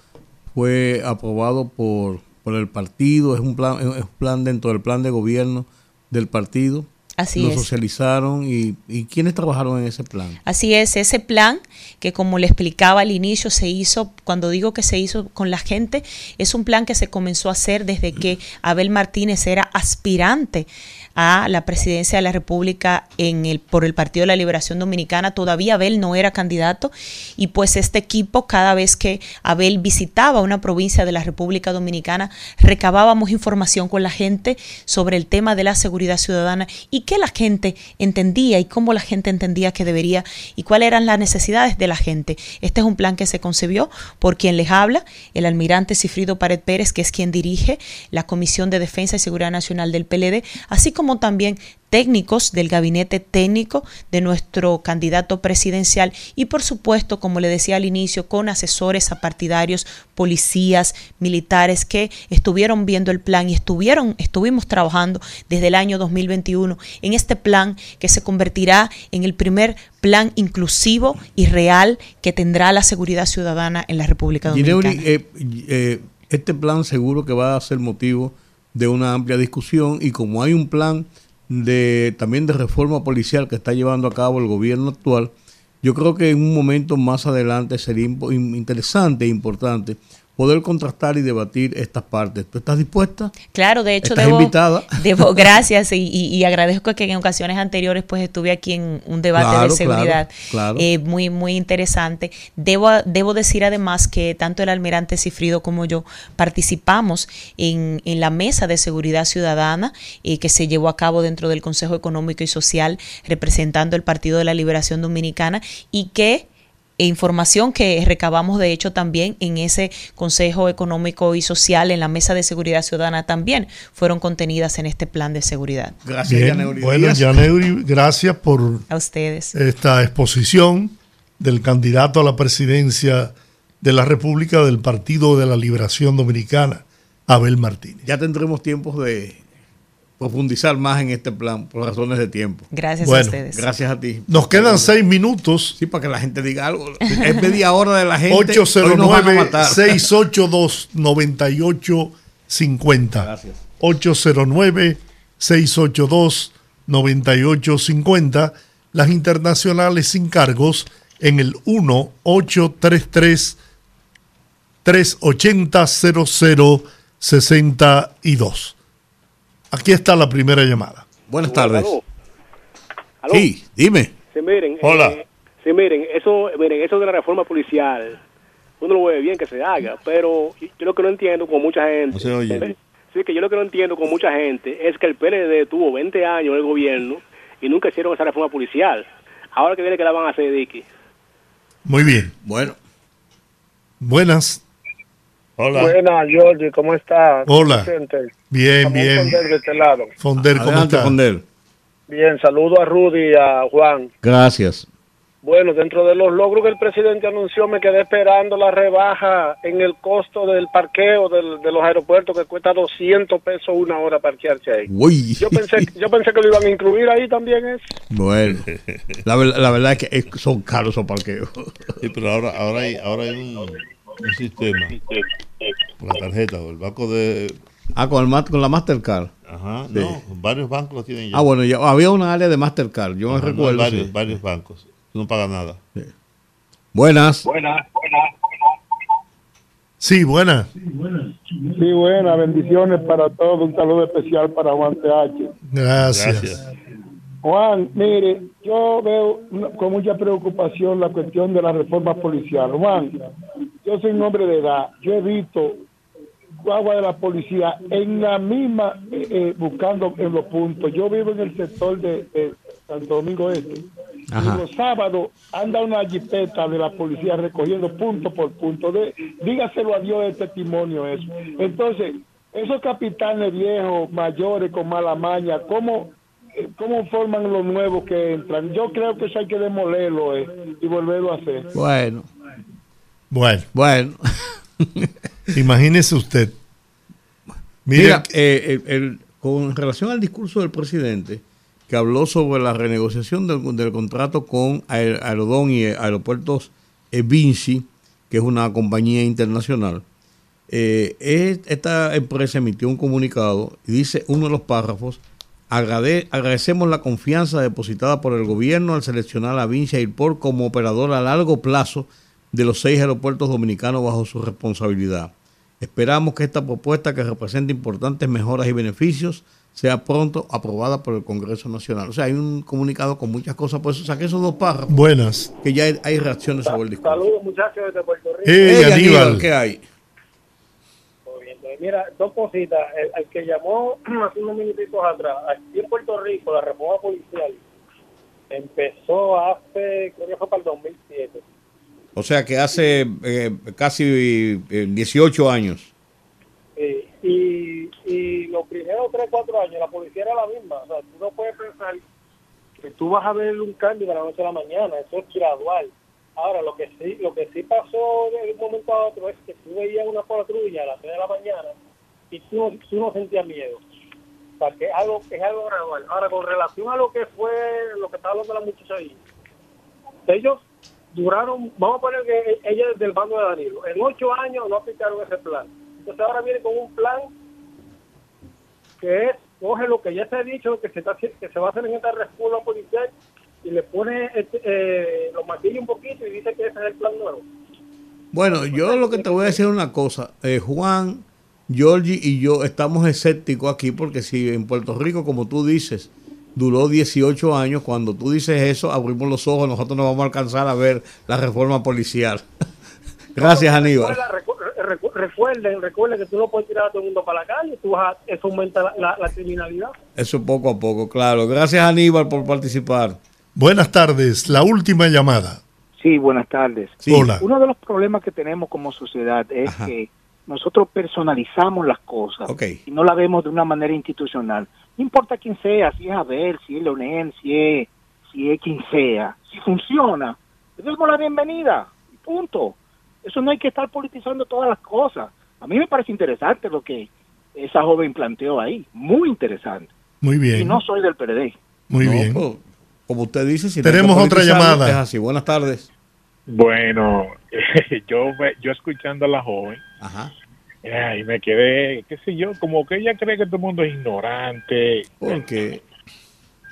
fue aprobado por, por el partido, es un plan, es un plan dentro del plan de gobierno del partido. Así lo es. socializaron y, y quiénes trabajaron en ese plan. Así es, ese plan que como le explicaba al inicio se hizo, cuando digo que se hizo con la gente, es un plan que se comenzó a hacer desde que Abel Martínez era aspirante a la presidencia de la República por el Partido de la Liberación Dominicana. Todavía Abel no era candidato y pues este equipo cada vez que Abel visitaba una provincia de la República Dominicana recabábamos información con la gente sobre el tema de la seguridad ciudadana y qué la gente entendía y cómo la gente entendía que debería y cuáles eran las necesidades de la gente. Este es un plan que se concebió por quien les habla, el almirante Cifrido Pared Pérez, que es quien dirige la Comisión de Defensa y Seguridad Nacional del PLD, así como como también técnicos del gabinete técnico de nuestro candidato presidencial y por supuesto, como le decía al inicio, con asesores apartidarios, policías, militares que estuvieron viendo el plan y estuvieron estuvimos trabajando desde el año 2021 en este plan que se convertirá en el primer plan inclusivo y real que tendrá la seguridad ciudadana en la República Dominicana. eh, eh, este plan seguro que va a ser motivo de una amplia discusión y como hay un plan de también de reforma policial que está llevando a cabo el gobierno actual, yo creo que en un momento más adelante sería interesante e importante poder contrastar y debatir estas partes. ¿Tú estás dispuesta? Claro, de hecho, ¿Estás debo, invitada? debo gracias y, y, y, agradezco que en ocasiones anteriores pues estuve aquí en un debate Claro, de seguridad claro, claro. eh, muy muy interesante. Debo debo decir además que tanto el almirante Cifrido como yo participamos en, en la mesa de seguridad ciudadana eh, que se llevó a cabo dentro del Consejo Económico y Social representando el Partido de la Liberación Dominicana y que e información que recabamos de hecho también en ese Consejo Económico y Social, en la Mesa de Seguridad Ciudadana también fueron contenidas en este plan de seguridad. Gracias, Bien, Yaneuri bueno. Yaneuri, gracias por A ustedes. esta exposición del candidato a la presidencia de la República del Partido de la Liberación Dominicana, Abel Martínez. Ya tendremos tiempos de profundizar más en este plan por razones de tiempo. Gracias a Bueno, ustedes. Gracias a ti. Nos quedan seis minutos. Sí, para que la gente diga algo. Es media hora de la gente. Hoy nos van a matar. 809-682-9850. Gracias. 809-682-9850. Las internacionales sin cargos en el 1-833-380-0062. Aquí está la primera llamada. Buenas tardes. Aló. Aló. Sí, dime. Sí, miren, Hola. eh, sí, miren, eso, miren, eso de la reforma policial. uno lo ve bien que se haga, pero yo lo que no entiendo con mucha gente, sí que yo lo que no entiendo con mucha gente es que el PLD tuvo 20 años en el gobierno y nunca hicieron esa reforma policial. Ahora que viene que la van a hacer, Dicky. Muy bien. Bueno. Buenas. Hola. Buenas, Jorge, ¿cómo estás? Hola. Bien, bien. Fonder de este lado. Fonder, ¿cómo está? Bien, saludo a Rudy y a Juan. Gracias. Bueno, dentro de los logros que el presidente anunció, me quedé esperando la rebaja en el costo del parqueo de los aeropuertos, que cuesta 200 pesos una hora parquearse ahí. Yo pensé, yo pensé que lo iban a incluir ahí también. Es. Bueno, la, la verdad es que son caros esos parqueos. Sí, pero ahora, ahora hay, ahora hay un, sistema con la tarjeta o el banco de... Ah, con, el, con la Mastercard. Ajá, no, varios bancos lo tienen ya. Ah, bueno, ya había una área de Mastercard, yo me recuerdo. varios, varios bancos no paga nada. Buenas. Buenas, Sí, buenas. Sí, buenas. Bendiciones para todos. Un saludo especial para Juan TH. Gracias. Juan, mire, yo veo con mucha preocupación la cuestión de la reforma policial. Juan, yo soy un hombre de edad. Yo he visto agua de la policía en la misma, eh, eh, buscando en los puntos. Yo vivo en el sector de, de Santo Domingo Este y los sábados anda una jipeta de la policía recogiendo punto por punto. De, dígaselo a Dios de testimonio eso. Entonces, esos capitanes viejos, mayores, con mala maña, ¿cómo, cómo forman los nuevos que entran? Yo creo que eso hay que demolerlo eh, y volverlo a hacer. Bueno. Bueno. Bueno. Imagínese usted. Mira, eh, el, con relación al discurso del presidente, que habló sobre la renegociación del, contrato con Aerodón y Aeropuertos Vinci, que es una compañía internacional. Eh, esta empresa emitió un comunicado y dice uno de los párrafos, agradecemos la confianza depositada por el gobierno al seleccionar a Vinci Airport como operador a largo plazo de los seis aeropuertos dominicanos bajo su responsabilidad. Esperamos que esta propuesta, que representa importantes mejoras y beneficios, sea pronto aprobada por el Congreso Nacional. O sea, hay un comunicado con muchas cosas, por eso saqué esos dos párrafos. Buenas. Que ya hay, reacciones sobre el discurso. Saludos, muchachos desde Puerto Rico. Hey, Aníbal. ¿qué hay? Pues mira, dos cositas. El, que llamó hace unos minutitos atrás, aquí en Puerto Rico, la reforma policial empezó hace, creo que fue para el 2007. O sea, que hace eh, casi 18 eh, años. Sí, y, y los primeros 3, 4 años la policía era la misma. O sea, tú no puedes pensar que tú vas a ver un cambio de la noche a la mañana. Eso es gradual. Ahora, lo que sí lo que sí pasó de un momento a otro es que tú veías una patrulla a las 3 de la mañana y tú, tú no sentías miedo. O sea, que es algo, es algo gradual. Ahora, con relación a lo que fue, lo que estaba hablando la muchacha ahí, ellos duraron, vamos a poner que ella es del bando de Danilo, en ocho años no aplicaron ese plan entonces ahora viene con un plan que es, coge lo que ya se ha dicho, que se, está, que se va a hacer en esta reforma policial y le pone este, eh, lo maquilla un poquito y dice que ese es el plan nuevo. Bueno, yo lo que te voy a decir es una cosa. Eh, Juan, Georgie y yo estamos escépticos aquí porque si en Puerto Rico, como tú dices, duró 18 años, cuando tú dices eso, abrimos los ojos, nosotros no vamos a alcanzar a ver la reforma policial. Gracias, Aníbal recuerden, recuerden que tú no puedes tirar a todo el mundo para la calle, tú eso aumenta la, criminalidad. Eso poco a poco, claro. Gracias Aníbal por participar. Buenas tardes, la última llamada. Sí, buenas tardes. Hola. Uno de los problemas que tenemos como sociedad es que nosotros personalizamos las cosas y no la vemos de una manera institucional. No importa quién sea, si es Abel, si es Leonel, si es, si es quien sea, si funciona, le damos la bienvenida, punto. Eso no hay que estar politizando todas las cosas. A mí me parece interesante lo que esa joven planteó ahí, muy interesante. Muy bien. Y no soy del PRD. Muy bien. Pues, como usted dice, si tenemos otra llamada. Es así. Buenas tardes. Bueno, yo yo escuchando a la joven, Ajá. Y me quedé, qué sé yo, como que ella cree que todo el mundo es ignorante. Porque,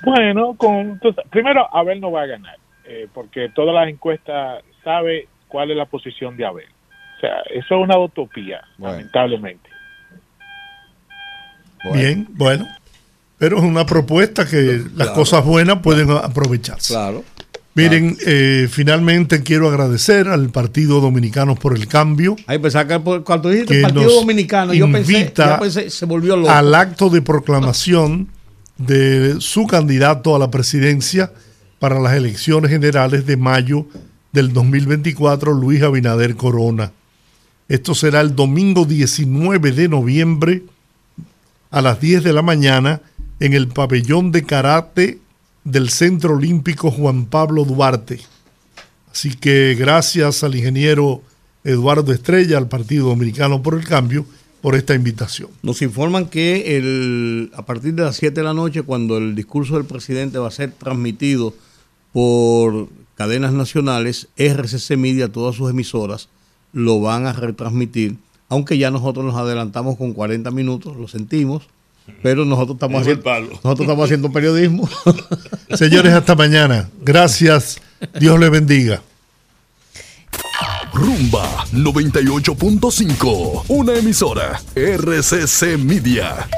bueno, con primero Abel no va a ganar, eh, porque todas las encuestas sabe cuál es la posición de Abel. O sea, eso es una utopía, lamentablemente. Bien, bueno. Pero es una propuesta que las cosas buenas pueden aprovecharse. Claro. Miren, eh, finalmente quiero agradecer al Partido Dominicano por el Cambio. Ahí pensaba que cuando dijiste Partido Dominicano, yo pensé, pensé, se volvió loco. Al acto de proclamación de su candidato a la presidencia para las elecciones generales de mayo del 2024, Luis Abinader Corona. Esto será el domingo 19 de noviembre a las 10 de la mañana en el pabellón de karate del Centro Olímpico Juan Pablo Duarte. Así que gracias al ingeniero Eduardo Estrella, al Partido Dominicano por el Cambio, por esta invitación. Nos informan que el, a partir de las 7 de la noche, cuando el discurso del presidente va a ser transmitido por cadenas nacionales, RCC Media, todas sus emisoras, lo van a retransmitir, aunque ya nosotros nos adelantamos con 40 minutos, lo sentimos, pero nosotros estamos, haciendo, nosotros estamos haciendo periodismo. Señores, hasta mañana. Gracias. Dios les bendiga. Rumba 98.5, una emisora RCC Media.